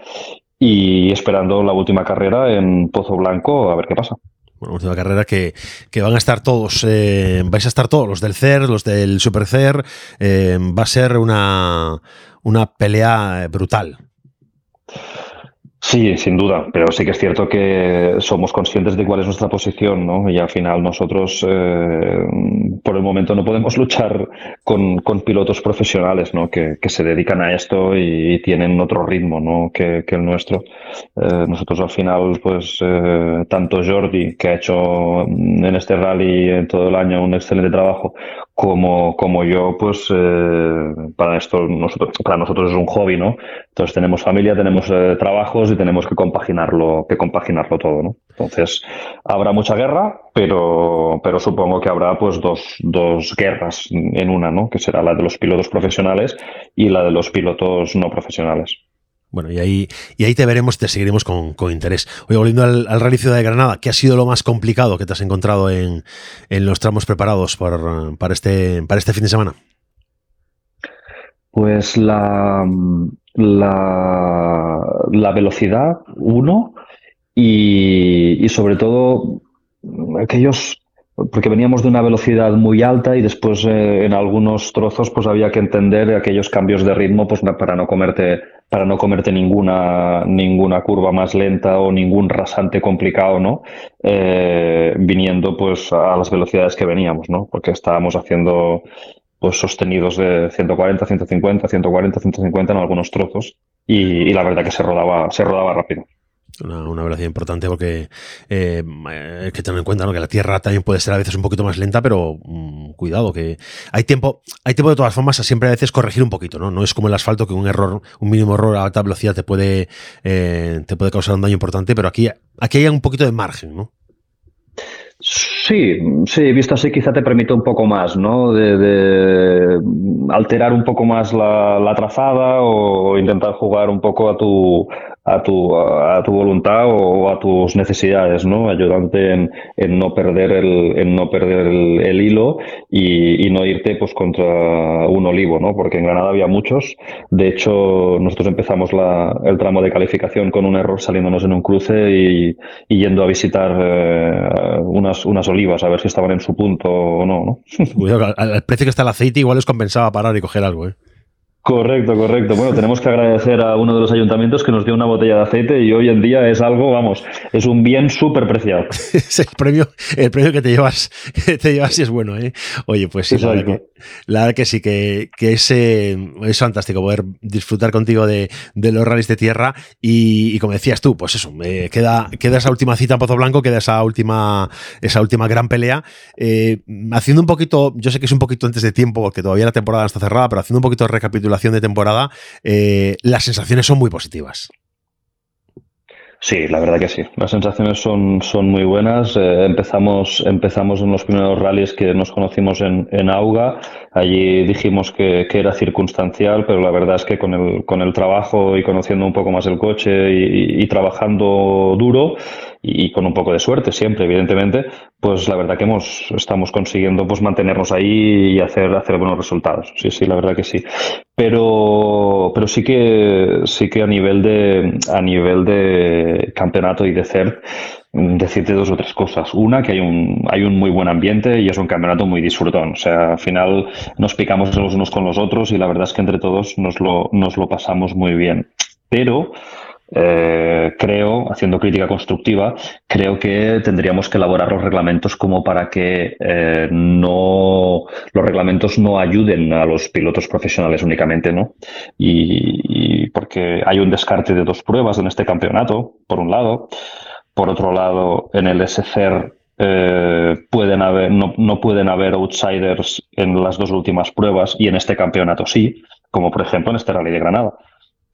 y esperando la última carrera en Pozo Blanco a ver qué pasa. Bueno, última carrera que, que van a estar todos, eh, vais a estar todos, los del CER, los del Super CER, eh, va a ser una, una pelea brutal. Sí, sin duda, pero sí que es cierto que somos conscientes de cuál es nuestra posición, ¿no? Y al final nosotros, eh, por el momento, no podemos luchar con, con pilotos profesionales, ¿no? Que, que, se dedican a esto y, tienen otro ritmo, ¿no? Que, el nuestro. Eh, nosotros al final, pues, eh, tanto Jordi, que ha hecho en este rally en todo el año un excelente trabajo, como, como yo, pues eh, para esto nosotros, para nosotros es un hobby, ¿no? Entonces tenemos familia, tenemos eh, trabajos y tenemos que compaginarlo, que compaginarlo todo, ¿no? Entonces habrá mucha guerra, pero, pero supongo que habrá pues dos, dos guerras en una, ¿no? Que será la de los pilotos profesionales y la de los pilotos no profesionales. Bueno, y ahí, y ahí te veremos, te seguiremos con, con interés. Oye, volviendo al, al, Rally Ciudad de Granada, ¿qué ha sido lo más complicado que te has encontrado en, en los tramos preparados por, para, este, para este fin de semana? Pues la, la, la velocidad, uno, y, y sobre todo aquellos porque veníamos de una velocidad muy alta y después eh, en algunos trozos pues había que entender aquellos cambios de ritmo pues para no comerte para no comerte ninguna ninguna curva más lenta o ningún rasante complicado no eh, viniendo pues a las velocidades que veníamos no porque estábamos haciendo pues sostenidos de 140 150 140 150 en algunos trozos y, y la verdad que se rodaba se rodaba rápido una, velocidad importante porque eh, hay que tener en cuenta ¿no? que la Tierra también puede ser a veces un poquito más lenta, pero mmm, cuidado, que hay tiempo, hay tiempo de todas formas a siempre a veces corregir un poquito, ¿no? No es como el asfalto que un error, un mínimo error a alta velocidad te puede, eh, te puede causar un daño importante, pero aquí, aquí hay un poquito de margen, ¿no? Sí, sí, visto así quizá te permite un poco más, ¿no? De, alterar un poco más la, trazada o intentar jugar un poco a tu, a tu, a tu voluntad o a tus necesidades, ¿no? Ayudante en, en no perder el, en no perder el, el hilo y, y, no irte pues contra un olivo, ¿no? Porque en Granada había muchos. De hecho, nosotros empezamos la, el tramo de calificación con un error saliéndonos en un cruce y, y yendo a visitar eh, unas, unas olivas a ver si estaban en su punto o no, ¿no? Al precio que está el aceite igual les compensaba parar y coger algo, ¿eh? Correcto, correcto. Bueno, tenemos que agradecer a uno de los ayuntamientos que nos dio una botella de aceite y hoy en día es algo, vamos, es un bien súper preciado. es el premio, el premio que te llevas, que te llevas si es bueno, ¿eh? Oye, pues sí, la verdad, que, la verdad, que, sí, que, que es, eh, es, fantástico poder disfrutar contigo de, de los rallies de tierra y, y, como decías tú, pues eso, eh, queda, queda esa última cita en Pozo Blanco, queda esa última, esa última gran pelea. Eh, haciendo un poquito, yo sé que es un poquito antes de tiempo porque todavía la temporada está cerrada, pero haciendo un poquito de recapitulación de temporada, eh, las sensaciones son muy positivas. Sí, la verdad que sí. Las sensaciones son, son muy buenas. Eh, empezamos, empezamos en los primeros rallies que nos conocimos en, en Auga. Allí dijimos que, que, era circunstancial, pero la verdad es que con el, con el trabajo y conociendo un poco más el coche y, trabajando duro, y con un poco de suerte siempre, evidentemente, pues la verdad que hemos, estamos consiguiendo pues mantenernos ahí y hacer, hacer buenos resultados. Sí, sí, la verdad que sí. Pero, pero sí que, sí que a nivel de, a nivel de campeonato y de CERT, decirte dos o tres cosas. Una, que hay un, hay un muy buen ambiente y es un campeonato muy disfrutón. O sea, al final nos picamos los unos con los otros y la verdad es que entre todos nos lo, nos lo pasamos muy bien. Pero, eh, creo, haciendo crítica constructiva, creo que tendríamos que elaborar los reglamentos como para que eh, no los reglamentos no ayuden a los pilotos profesionales únicamente, ¿no? Y, porque hay un descarte de dos pruebas en este campeonato, por un lado. Por otro lado, en el SCR eh, pueden haber, no, no, pueden haber outsiders en las dos últimas pruebas y en este campeonato sí, como por ejemplo en este Rally de Granada.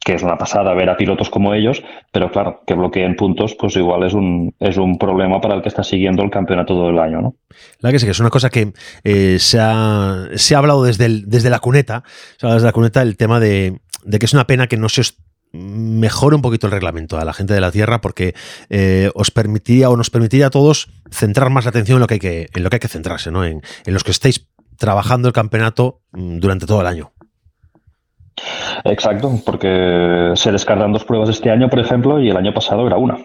Que es una pasada ver a pilotos como ellos, pero claro, que bloqueen puntos, pues igual es un, es un problema para el que está siguiendo el campeonato todo el año, ¿no? La que sí, que es una cosa que eh, se, ha, se, ha, hablado desde, desde la cuneta, desde la cuneta el tema de, de que es una pena que no se mejore un poquito el reglamento a la gente de la Tierra porque eh, os permitiría o nos permitiría a todos centrar más atención en lo que hay que, en lo que, hay que centrarse, ¿no? En, en los que estéis trabajando el campeonato mm, durante todo el año. Exacto, porque se descartan dos pruebas este año, por ejemplo, y el año pasado era una.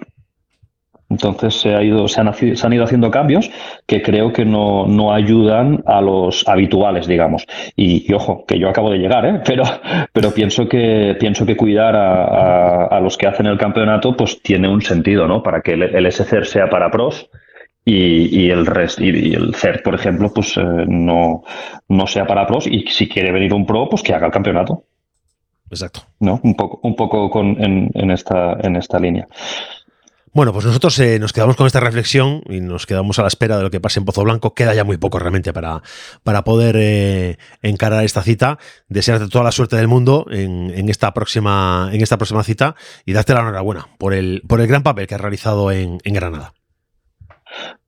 Entonces se, ha ido, se, han, ido haciendo cambios que creo que no, no, ayudan a los habituales, digamos. Y, ojo, que yo acabo de llegar, ¿eh? pero, pero pienso que pienso que cuidar a, a, los que hacen el campeonato pues tiene un sentido, ¿no? Para que el, el sea para pros y, y el rest, y, el CERT, por ejemplo, pues eh, no, no sea para pros y si quiere venir un pro, pues que haga el campeonato. Exacto. ¿No? Un poco, un poco con, en, en, esta, en esta línea. Bueno, pues nosotros eh, nos quedamos con esta reflexión y nos quedamos a la espera de lo que pase en Pozo Blanco. Queda ya muy poco realmente para, para poder eh, encarar esta cita. Desearte toda la suerte del mundo en, en, esta, próxima, en esta próxima cita y darte la enhorabuena por el, por el gran papel que has realizado en, en Granada.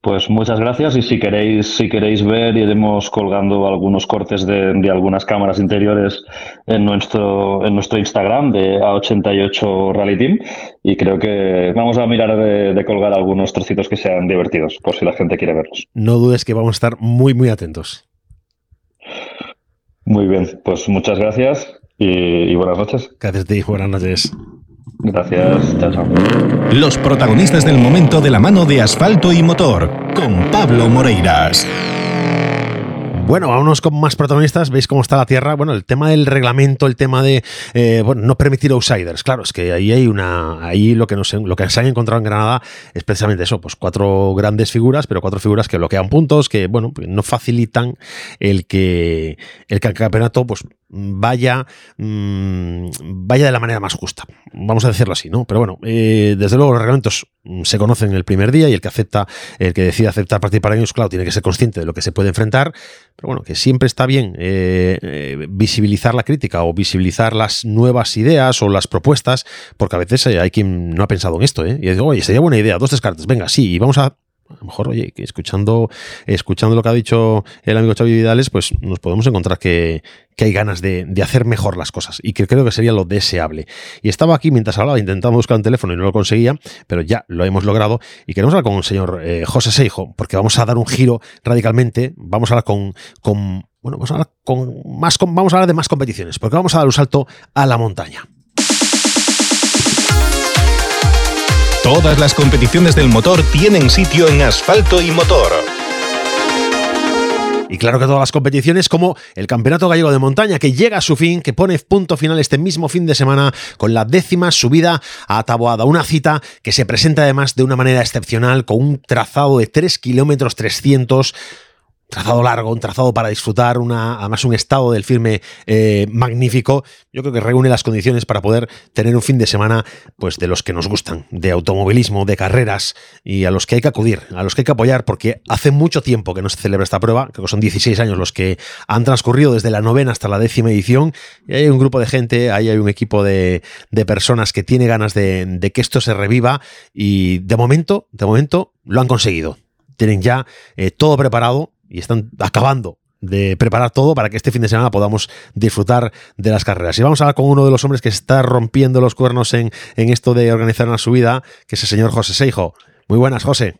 Pues muchas gracias y si queréis, si queréis ver, iremos colgando algunos cortes de, de, algunas cámaras interiores en nuestro, en nuestro Instagram de A88 Rally Team y creo que vamos a mirar de, de, colgar algunos trocitos que sean divertidos, por si la gente quiere verlos. No dudes que vamos a estar muy, muy atentos. Muy bien, pues muchas gracias y, y buenas noches. Gracias a ti, buenas noches. Gracias, chao, chao. Los protagonistas del momento de la mano de asfalto y motor, con Pablo Moreiras. Bueno, vámonos con más protagonistas. Veis cómo está la Tierra. Bueno, el tema del reglamento, el tema de eh, bueno, no permitir outsiders. Claro, es que ahí hay una. Ahí lo que, nos, lo que se han encontrado en Granada es precisamente eso: pues cuatro grandes figuras, pero cuatro figuras que bloquean puntos, que bueno, pues no facilitan el que el, que el campeonato pues vaya, mmm, vaya de la manera más justa. Vamos a decirlo así, ¿no? Pero bueno, eh, desde luego los reglamentos se conocen el primer día y el que acepta, el que decide aceptar participar en ellos, claro, tiene que ser consciente de lo que se puede enfrentar. Pero bueno, que siempre está bien eh, eh, visibilizar la crítica o visibilizar las nuevas ideas o las propuestas, porque a veces hay quien no ha pensado en esto, ¿eh? Y digo, oye, sería buena idea, dos descartes, venga, sí, y vamos a a lo mejor, oye, que escuchando, escuchando lo que ha dicho el amigo Xavi Vidales, pues nos podemos encontrar que, que hay ganas de, de, hacer mejor las cosas y que creo que sería lo deseable. Y estaba aquí mientras hablaba, intentando buscar un teléfono y no lo conseguía, pero ya lo hemos logrado y queremos hablar con el señor eh, José Seijo, porque vamos a dar un giro radicalmente, vamos a hablar con, con bueno, vamos a hablar con más, vamos a hablar de más competiciones, porque vamos a dar un salto a la montaña. Todas las competiciones del motor tienen sitio en asfalto y motor. Y claro que todas las competiciones como el Campeonato Gallego de Montaña que llega a su fin, que pone punto final este mismo fin de semana con la décima subida a Taboada. Una cita que se presenta además de una manera excepcional con un trazado de 3 kilómetros 300 trazado largo, un trazado para disfrutar, una, además un estado del firme eh, magnífico. Yo creo que reúne las condiciones para poder tener un fin de semana pues de los que nos gustan, de automovilismo, de carreras y a los que hay que acudir, a los que hay que apoyar porque hace mucho tiempo que no se celebra esta prueba, creo que son 16 años los que han transcurrido desde la novena hasta la décima edición y hay un grupo de gente, ahí hay un equipo de, de personas que tiene ganas de, que esto se reviva y de momento, de momento lo han conseguido. Tienen ya eh, todo preparado y están acabando de preparar todo para que este fin de semana podamos disfrutar de las carreras. Y vamos a hablar con uno de los hombres que está rompiendo los cuernos en, en esto de organizar una subida, que es el señor José Seijo. Muy buenas, José.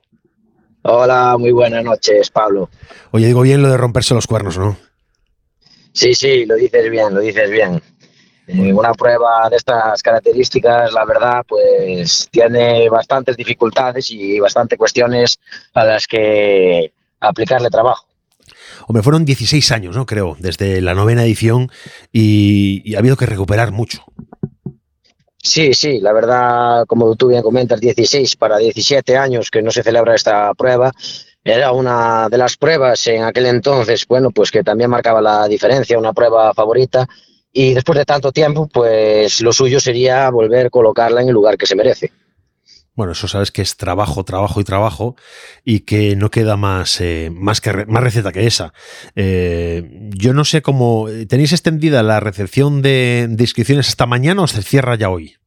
Hola, muy buenas noches, Pablo. Oye, digo bien lo de romperse los cuernos, ¿no? Sí, sí, lo dices bien, lo dices bien. Eh, una prueba de estas características, la verdad, pues tiene bastantes dificultades y bastantes cuestiones a las que aplicarle trabajo. Hombre, fueron 16 años, ¿no? Creo, desde la novena edición y, y, ha habido que recuperar mucho. Sí, sí, la verdad, como tú bien comentas, 16 para 17 años que no se celebra esta prueba. Era una de las pruebas en aquel entonces, bueno, pues que también marcaba la diferencia, una prueba favorita. Y después de tanto tiempo, pues lo suyo sería volver a colocarla en el lugar que se merece. Bueno, eso sabes que es trabajo, trabajo y trabajo y que no queda más, eh, más, que más receta que esa. Eh, yo no sé cómo... ¿Tenéis extendida la recepción de, inscripciones esta mañana o se cierra ya hoy?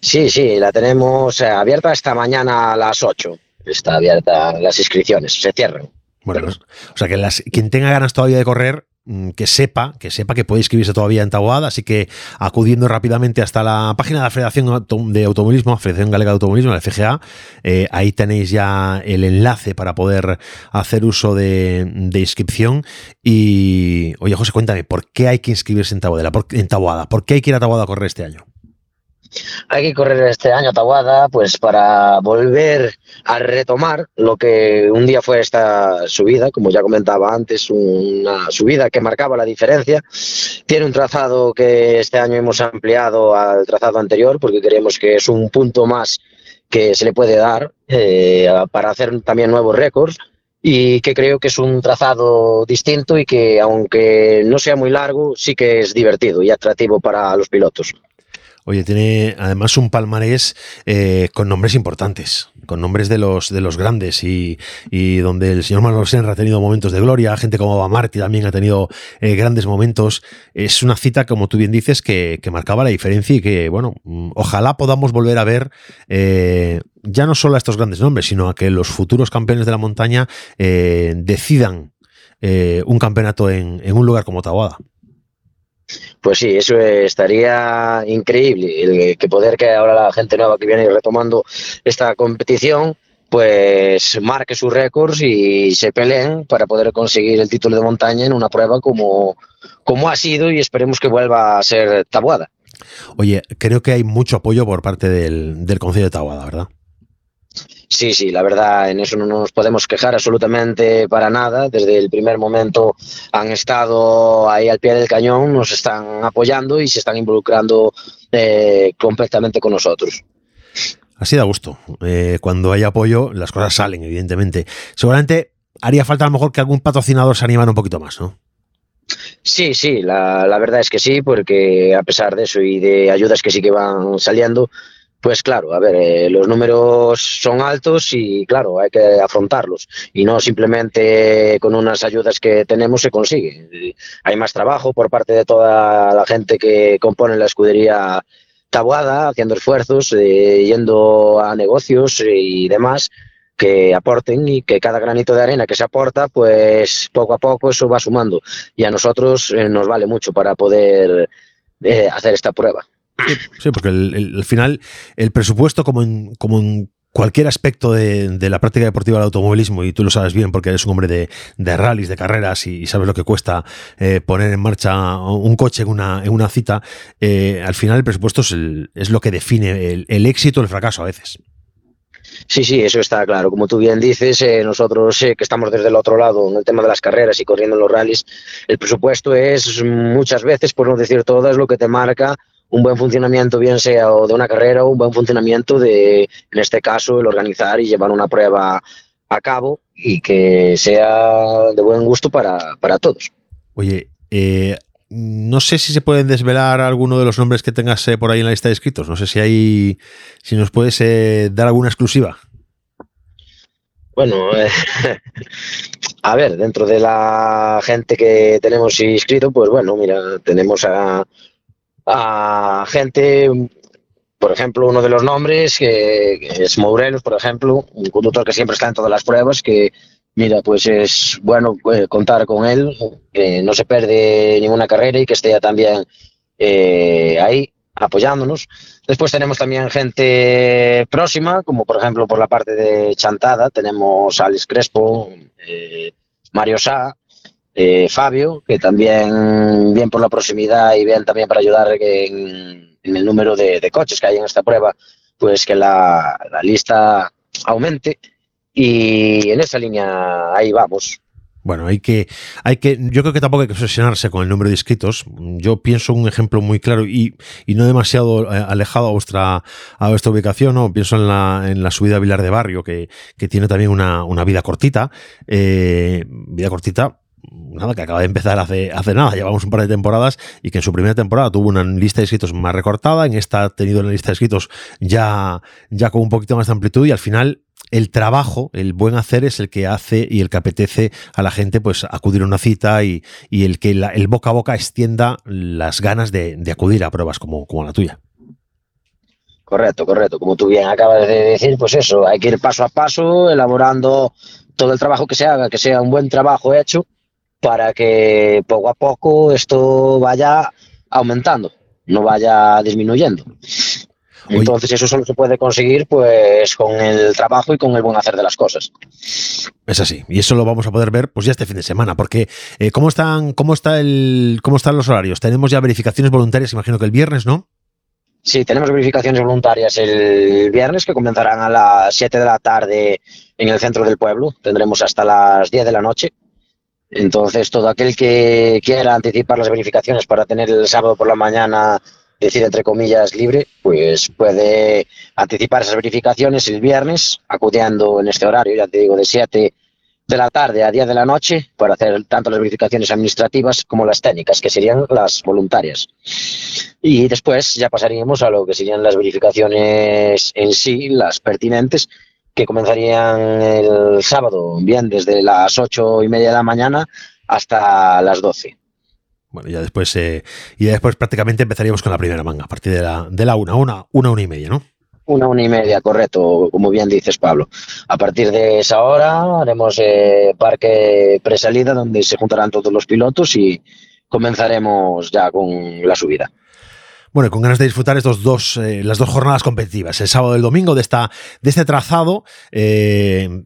Sí, sí, la tenemos eh, abierta esta mañana a las 8. Está abierta las inscripciones, se cierran. Bueno, o sea que las, quien tenga ganas todavía de correr, que sepa, que sepa que puede inscribirse todavía en Taboada, así que acudiendo rápidamente hasta la página de la Federación de Automovilismo, Federación Galega de Automovilismo, la FGA, eh, ahí tenéis ya el enlace para poder hacer uso de, inscripción. Y, oye José, cuéntame, ¿por qué hay que inscribirse en Taboada? En Taboada? ¿Por qué hay que ir a Taboada a correr este año? Hay que correr este año a Tahuada pues para volver a retomar lo que un día fue esta subida, como ya comentaba antes, una subida que marcaba la diferencia. Tiene un trazado que este año hemos ampliado al trazado anterior porque creemos que es un punto más que se le puede dar eh, para hacer también nuevos récords y que creo que es un trazado distinto y que aunque no sea muy largo, sí que es divertido y atractivo para los pilotos. Oye, tiene además un palmarés eh, con nombres importantes, con nombres de los, de los grandes y, donde el señor Manuel Senra ha tenido momentos de gloria, gente como Martí también ha tenido eh, grandes momentos. Es una cita, como tú bien dices, que, marcaba la diferencia y que, bueno, ojalá podamos volver a ver eh, ya no solo a estos grandes nombres, sino a que los futuros campeones de la montaña decidan un campeonato en, en un lugar como Tawada. Pues sí, eso estaría increíble, el que poder que ahora la gente nueva que viene retomando esta competición, pues marque sus récords y se peleen para poder conseguir el título de montaña en una prueba como, como ha sido y esperemos que vuelva a ser Tabuada. Oye, creo que hay mucho apoyo por parte del, del Consejo de Tabuada, ¿verdad? Sí, sí, la verdad, en eso no nos podemos quejar absolutamente para nada. Desde el primer momento han estado ahí al pie del cañón, nos están apoyando y se están involucrando eh, completamente con nosotros. Así da gusto. Eh, cuando hay apoyo, las cosas salen, evidentemente. Seguramente haría falta a lo mejor que algún patrocinador se animara un poquito más, ¿no? Sí, sí, la, la verdad es que sí, porque a pesar de eso y de ayudas que sí que van saliendo, pues claro, a ver, eh, los números son altos y claro, hay que afrontarlos y no simplemente con unas ayudas que tenemos se consigue. Hay más trabajo por parte de toda la gente que compone la escudería Tabuada, haciendo esfuerzos, eh, yendo a negocios y demás que aporten y que cada granito de arena que se aporta, pues poco a poco eso va sumando y a nosotros eh, nos vale mucho para poder hacer esta prueba. Sí, porque al final el presupuesto, como en, como en cualquier aspecto de, la práctica deportiva del automovilismo, y tú lo sabes bien porque eres un hombre de, de rallies, de carreras y, sabes lo que cuesta eh, poner en marcha un coche en una, en una cita, eh, al final el presupuesto es, es lo que define el, el éxito o el fracaso a veces. Sí, sí, eso está claro. Como tú bien dices, eh, nosotros que estamos desde el otro lado en el tema de las carreras y corriendo en los rallies, el presupuesto es muchas veces, por no decir todas, lo que te marca un buen funcionamiento, bien sea o de una carrera o un buen funcionamiento de, en este caso, el organizar y llevar una prueba a cabo y que sea de buen gusto para, todos. Oye, eh, no sé si se pueden desvelar alguno de los nombres que tengas eh, por ahí en la lista de escritos. No sé si hay, si nos puedes eh, dar alguna exclusiva. Bueno, a ver, dentro de la gente que tenemos inscrito, pues bueno, mira, tenemos a a gente, por ejemplo, uno de los nombres que, es Morelos, por ejemplo, un conductor que siempre está en todas las pruebas, que mira, pues es bueno eh, contar con él, que no se pierde ninguna carrera y que esté también eh, ahí apoyándonos. Después tenemos también gente próxima, como por ejemplo por la parte de Chantada, tenemos a Alex Crespo, eh, Mario Sá, eh, Fabio, que también, bien por la proximidad y bien también para ayudar en, el número de, coches que hay en esta prueba, pues que la, lista aumente. Y en esa línea ahí vamos. Bueno, hay que, hay que, yo creo que tampoco hay que obsesionarse con el número de inscritos. Yo pienso un ejemplo muy claro y, no demasiado eh, alejado a vuestra, a vuestra ubicación, ¿no? Pienso en la, en la subida a Vilar de Barrio, que, tiene también una, vida cortita. Eh, vida cortita, nada, que acaba de empezar hace, hace nada, llevamos un par de temporadas y que en su primera temporada tuvo una lista de escritos más recortada, en esta ha tenido una lista de escritos ya, ya con un poquito más de amplitud y al final el trabajo, el buen hacer es el que hace y el que apetece a la gente pues acudir a una cita y, el que el boca a boca extienda las ganas de, acudir a pruebas como, como la tuya. Correcto, correcto. Como tú bien acabas de decir, pues eso, hay que ir paso a paso, elaborando todo el trabajo que se haga, que sea un buen trabajo hecho, para que poco a poco esto vaya aumentando, no vaya disminuyendo. Entonces eso solo se puede conseguir pues con el trabajo y con el buen hacer de las cosas. Es así, y eso lo vamos a poder ver pues ya este fin de semana, porque eh, ¿cómo están cómo está el cómo están los horarios? Tenemos ya verificaciones voluntarias, imagino que el viernes, ¿no? Sí, tenemos verificaciones voluntarias el viernes que comenzarán a las 7 de la tarde en el centro del pueblo. Tendremos hasta las 10 de la noche. Entonces, todo aquel que quiera anticipar las verificaciones para tener el sábado por la mañana decir entre comillas libre, pues puede anticipar esas verificaciones el viernes, acudiendo en este horario, ya te digo, de 7 de la tarde a 10 de la noche, para hacer tanto las verificaciones administrativas como las técnicas, que serían las voluntarias. Y después ya pasaríamos a lo que serían las verificaciones en sí, las pertinentes, que comenzarían el sábado, bien desde las 8 y media de la mañana hasta las 12. Bueno, ya después, eh, y después prácticamente empezaríamos con la primera manga, a partir de la, de la una, una, una, una y media, ¿no? Una, una y media, correcto, como bien dices, Pablo. A partir de esa hora haremos eh, parque presalida donde se juntarán todos los pilotos y comenzaremos ya con la subida. Bueno, con ganas de disfrutar estos dos, eh, las dos jornadas competitivas, el sábado y el domingo, de, esta, de este trazado. Eh,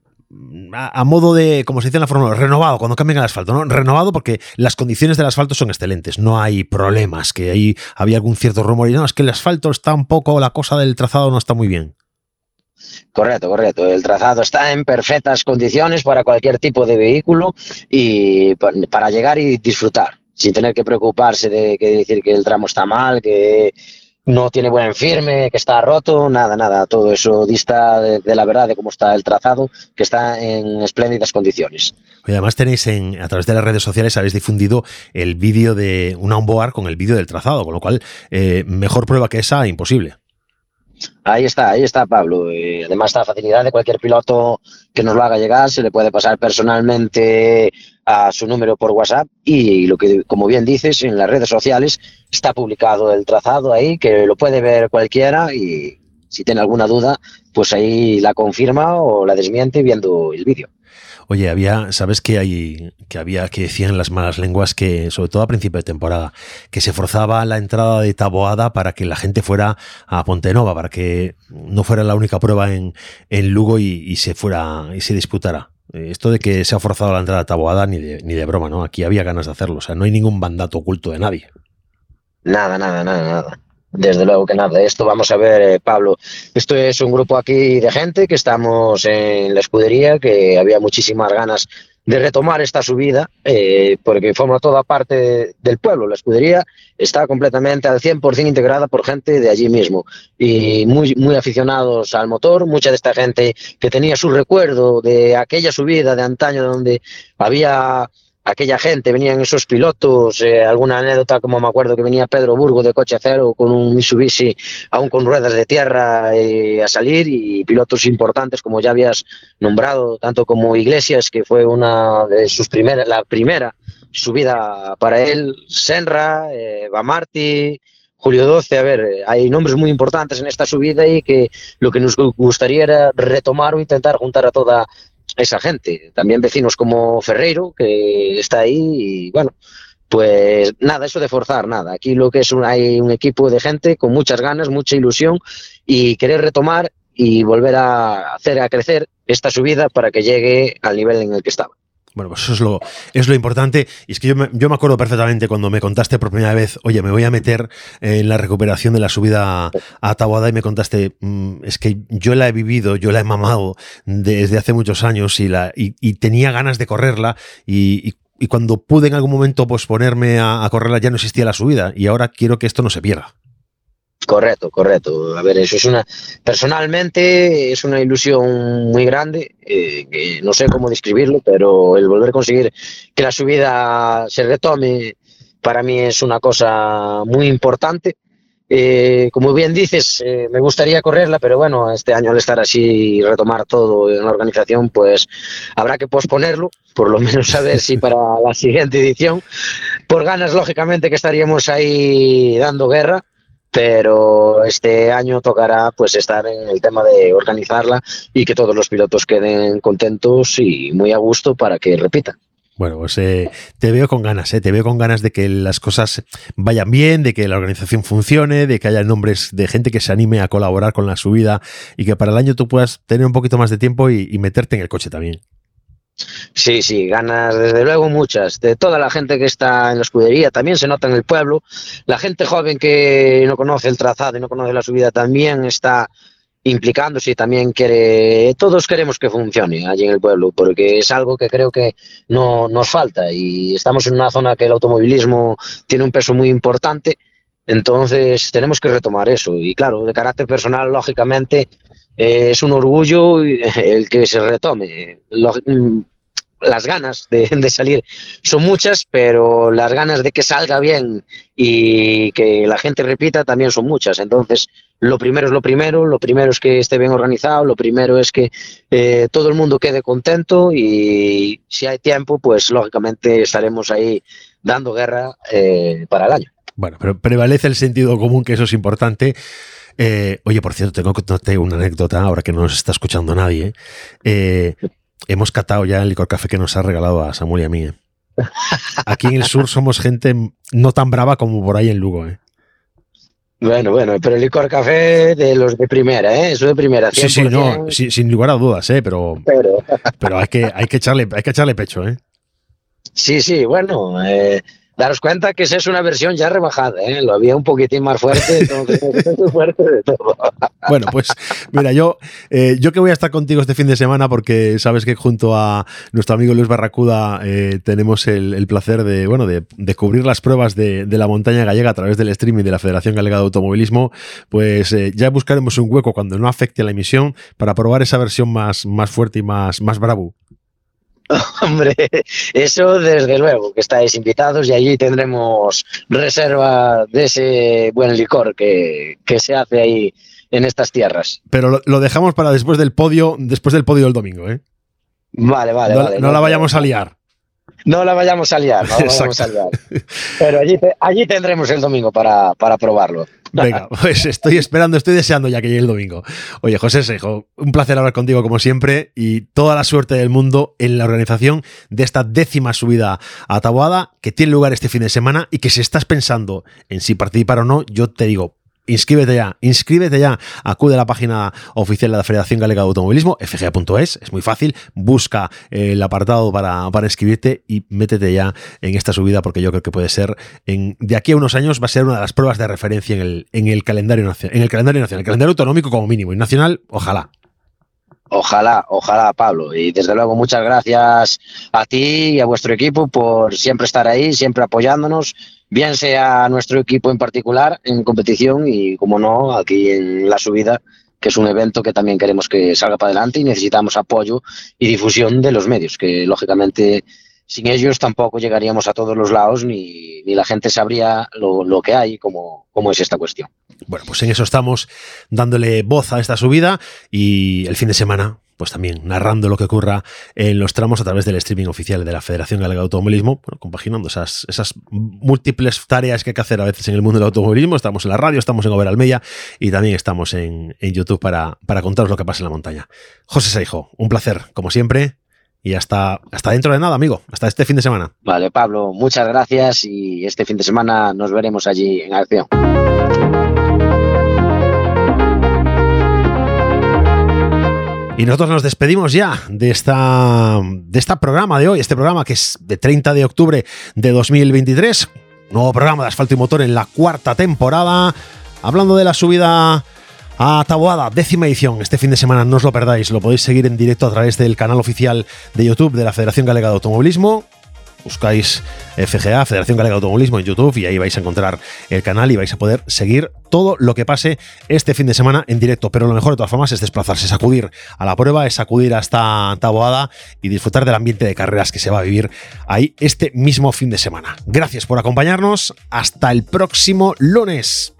a, modo de, como se dice en la fórmula, renovado, cuando cambien el asfalto, ¿no? Renovado porque las condiciones del asfalto son excelentes, no hay problemas, que ahí había algún cierto rumor y no, es que el asfalto está un poco, la cosa del trazado no está muy bien. Correcto, correcto. El trazado está en perfectas condiciones para cualquier tipo de vehículo y para llegar y disfrutar, sin tener que preocuparse de que decir que el tramo está mal, que no tiene buen firme, que está roto, nada, nada, todo eso dista de, la verdad de cómo está el trazado, que está en espléndidas condiciones. Y además tenéis en, a través de las redes sociales, habéis difundido el vídeo de un onboard con el vídeo del trazado, con lo cual, eh, mejor prueba que esa, imposible. Ahí está, ahí está Pablo. Y además, la facilidad de cualquier piloto que nos lo haga llegar, se le puede pasar personalmente a su número por WhatsApp y lo que, como bien dices, en las redes sociales está publicado el trazado ahí, que lo puede ver cualquiera y si tiene alguna duda, pues ahí la confirma o la desmiente viendo el vídeo. Oye, había, ¿sabes que hay, que había, que decían las malas lenguas que, sobre todo a principio de temporada, que se forzaba la entrada de Taboada para que la gente fuera a Pontenova, para que no fuera la única prueba en, en Lugo y, y se fuera y se disputara? Eh, esto de que se ha forzado la entrada a Taboada ni de, ni de broma, ¿no? Aquí había ganas de hacerlo, o sea, no hay ningún mandato oculto de nadie. Nada, nada, nada, nada. Desde luego que nada. Esto vamos a ver, eh, Pablo. Esto es un grupo aquí de gente que estamos en la escudería, que había muchísimas ganas de retomar esta subida, eh, porque forma toda parte del pueblo. La escudería está completamente al 100% integrada por gente de allí mismo y muy, muy aficionados al motor. Mucha de esta gente que tenía su recuerdo de aquella subida de antaño donde había aquella gente, venían esos pilotos, eh, alguna anécdota como me acuerdo que venía Pedro Burgo de coche cero con un Mitsubishi aún con ruedas de tierra eh, a salir y pilotos importantes como ya habías nombrado, tanto como Iglesias, que fue una de sus primeras, la primera subida para él, Senra, eh, Bamarti, Julio 12, a ver, hay nombres muy importantes en esta subida y que lo que nos gustaría era retomar o intentar juntar a toda esa gente. También vecinos como Ferreiro, que está ahí, y bueno, pues nada, eso de forzar, nada. Aquí lo que es un, hay un equipo de gente con muchas ganas, mucha ilusión y querer retomar y volver a hacer a crecer esta subida para que llegue al nivel en el que estaba. Bueno, pues eso es lo, es lo importante. Y es que yo me, yo me acuerdo perfectamente cuando me contaste por primera vez, oye, me voy a meter en la recuperación de la subida a Taboada y me contaste, mm, es que yo la he vivido, yo la he mamado desde hace muchos años y, la, y, tenía ganas de correrla y, y, cuando pude en algún momento ponerme a, a correrla ya no existía la subida y ahora quiero que esto no se pierda. Correcto, correcto. A ver, eso es una, personalmente es una ilusión muy grande, eh, que no sé cómo describirlo, pero el volver a conseguir que la subida se retome para mí es una cosa muy importante. Eh, como bien dices, eh, me gustaría correrla, pero bueno, este año al estar así y retomar todo en la organización, pues habrá que posponerlo, por lo menos a ver si para la siguiente edición, por ganas, lógicamente, que estaríamos ahí dando guerra, pero este año tocará pues estar en el tema de organizarla y que todos los pilotos queden contentos y muy a gusto para que repitan. Bueno, pues eh, te veo con ganas, eh, te veo con ganas de que las cosas vayan bien, de que la organización funcione, de que haya nombres de gente que se anime a colaborar con la subida y que para el año tú puedas tener un poquito más de tiempo y meterte en el coche también. Sí, sí, ganas desde luego muchas. De toda la gente que está en la escudería, también se nota en el pueblo. La gente joven que no conoce el trazado y no conoce la subida también está implicándose y también quiere, todos queremos que funcione allí en el pueblo, porque es algo que creo que no nos falta y estamos en una zona que el automovilismo tiene un peso muy importante, entonces tenemos que retomar eso y claro, de carácter personal, lógicamente, eh, es un orgullo el que se retome. Las ganas de, salir son muchas, pero las ganas de que salga bien y que la gente repita también son muchas. Entonces, lo primero es lo primero, lo primero es que esté bien organizado, lo primero es que eh, todo el mundo quede contento y si hay tiempo, pues lógicamente estaremos ahí dando guerra eh, para el año. Bueno, pero prevalece el sentido común, que eso es importante. Eh, oye, por cierto, tengo que contarte una anécdota ahora que no nos está escuchando nadie. Eh, hemos catado ya el licor café que nos ha regalado a Samuel y a mí. ¿eh? Aquí en el sur somos gente no tan brava como por ahí en Lugo. Bueno, bueno, pero el licor café de los de primera, ¿eh? Eso de primera. Sí, sí, no, sin lugar a dudas, ¿eh? Pero, pero, hay, que, hay, que echarle, hay que echarle pecho, ¿eh? Sí, sí, bueno, eh, daros cuenta que esa es una versión ya rebajada, ¿eh? lo había un poquitín más fuerte, fuerte de todo. Bueno, pues mira, yo, eh, yo que voy a estar contigo este fin de semana porque sabes que junto a nuestro amigo Luis Barracuda eh, tenemos el, placer de, bueno, de, cubrir las pruebas de, la montaña gallega a través del streaming de la Federación Galega de Automovilismo, pues ya buscaremos un hueco cuando no afecte a la emisión para probar esa versión más, más fuerte y más, más bravo. Hombre, eso desde luego, que estáis invitados y allí tendremos reserva de ese buen licor que, se hace ahí en estas tierras. Pero lo, dejamos para después del podio, después del podio del domingo, ¿eh? Vale, vale, no, vale. No, la vayamos a liar. No la vayamos a liar, no la vayamos a liar. Pero allí, allí tendremos el domingo para, para probarlo. Venga, pues estoy esperando, estoy deseando ya que llegue el domingo. Oye, José Sejo, un placer hablar contigo como siempre y toda la suerte del mundo en la organización de esta décima subida a Taboada que tiene lugar este fin de semana y que si estás pensando en si participar o no, yo te digo, Inscríbete ya, inscríbete ya, acude a la página oficial de la Federación Galega de Automovilismo, fga.es, es. Muy fácil, busca el apartado para, para, inscribirte y métete ya en esta subida porque yo creo que puede ser, en, de aquí a unos años va a ser una de las pruebas de referencia en el, en el calendario en el calendario nacional, el calendario autonómico como mínimo y nacional, ojalá. Ojalá, ojalá, Pablo. Y desde luego muchas gracias a ti y a vuestro equipo por siempre estar ahí, siempre apoyándonos bien sea nuestro equipo en particular en competición y, como no, aquí en la subida, que es un evento que también queremos que salga para adelante y necesitamos apoyo y difusión de los medios, que lógicamente sin ellos tampoco llegaríamos a todos los lados ni, ni la gente sabría lo, lo que hay, como, cómo es esta cuestión. Bueno, pues en eso estamos dándole voz a esta subida y el fin de semana pues también narrando lo que ocurra en los tramos a través del streaming oficial de la Federación Galega de Automovilismo, compaginando esas, múltiples tareas que hay que hacer a veces en el mundo del automovilismo. Estamos en la radio, estamos en Over Almeya y también estamos en, YouTube para, para contaros lo que pasa en la montaña. José Seijo, un placer, como siempre, y hasta, hasta dentro de nada, amigo. Hasta este fin de semana. Vale, Pablo, muchas gracias y este fin de semana nos veremos allí en acción. Y nosotros nos despedimos ya de esta, de esta programa de hoy, este programa que es de 30 de octubre de 2023. Nuevo programa de asfalto y motor en la cuarta temporada. Hablando de la subida a Taboada, décima edición. Este fin de semana no os lo perdáis. Lo podéis seguir en directo a través del canal oficial de YouTube de la Federación Galega de Automovilismo buscáis FGA, Federación Galega de Automovilismo en YouTube y ahí vais a encontrar el canal y vais a poder seguir todo lo que pase este fin de semana en directo. Pero lo mejor de todas formas es desplazarse, es acudir a la prueba, es acudir hasta Taboada y disfrutar del ambiente de carreras que se va a vivir ahí este mismo fin de semana. Gracias por acompañarnos. Hasta el próximo lunes.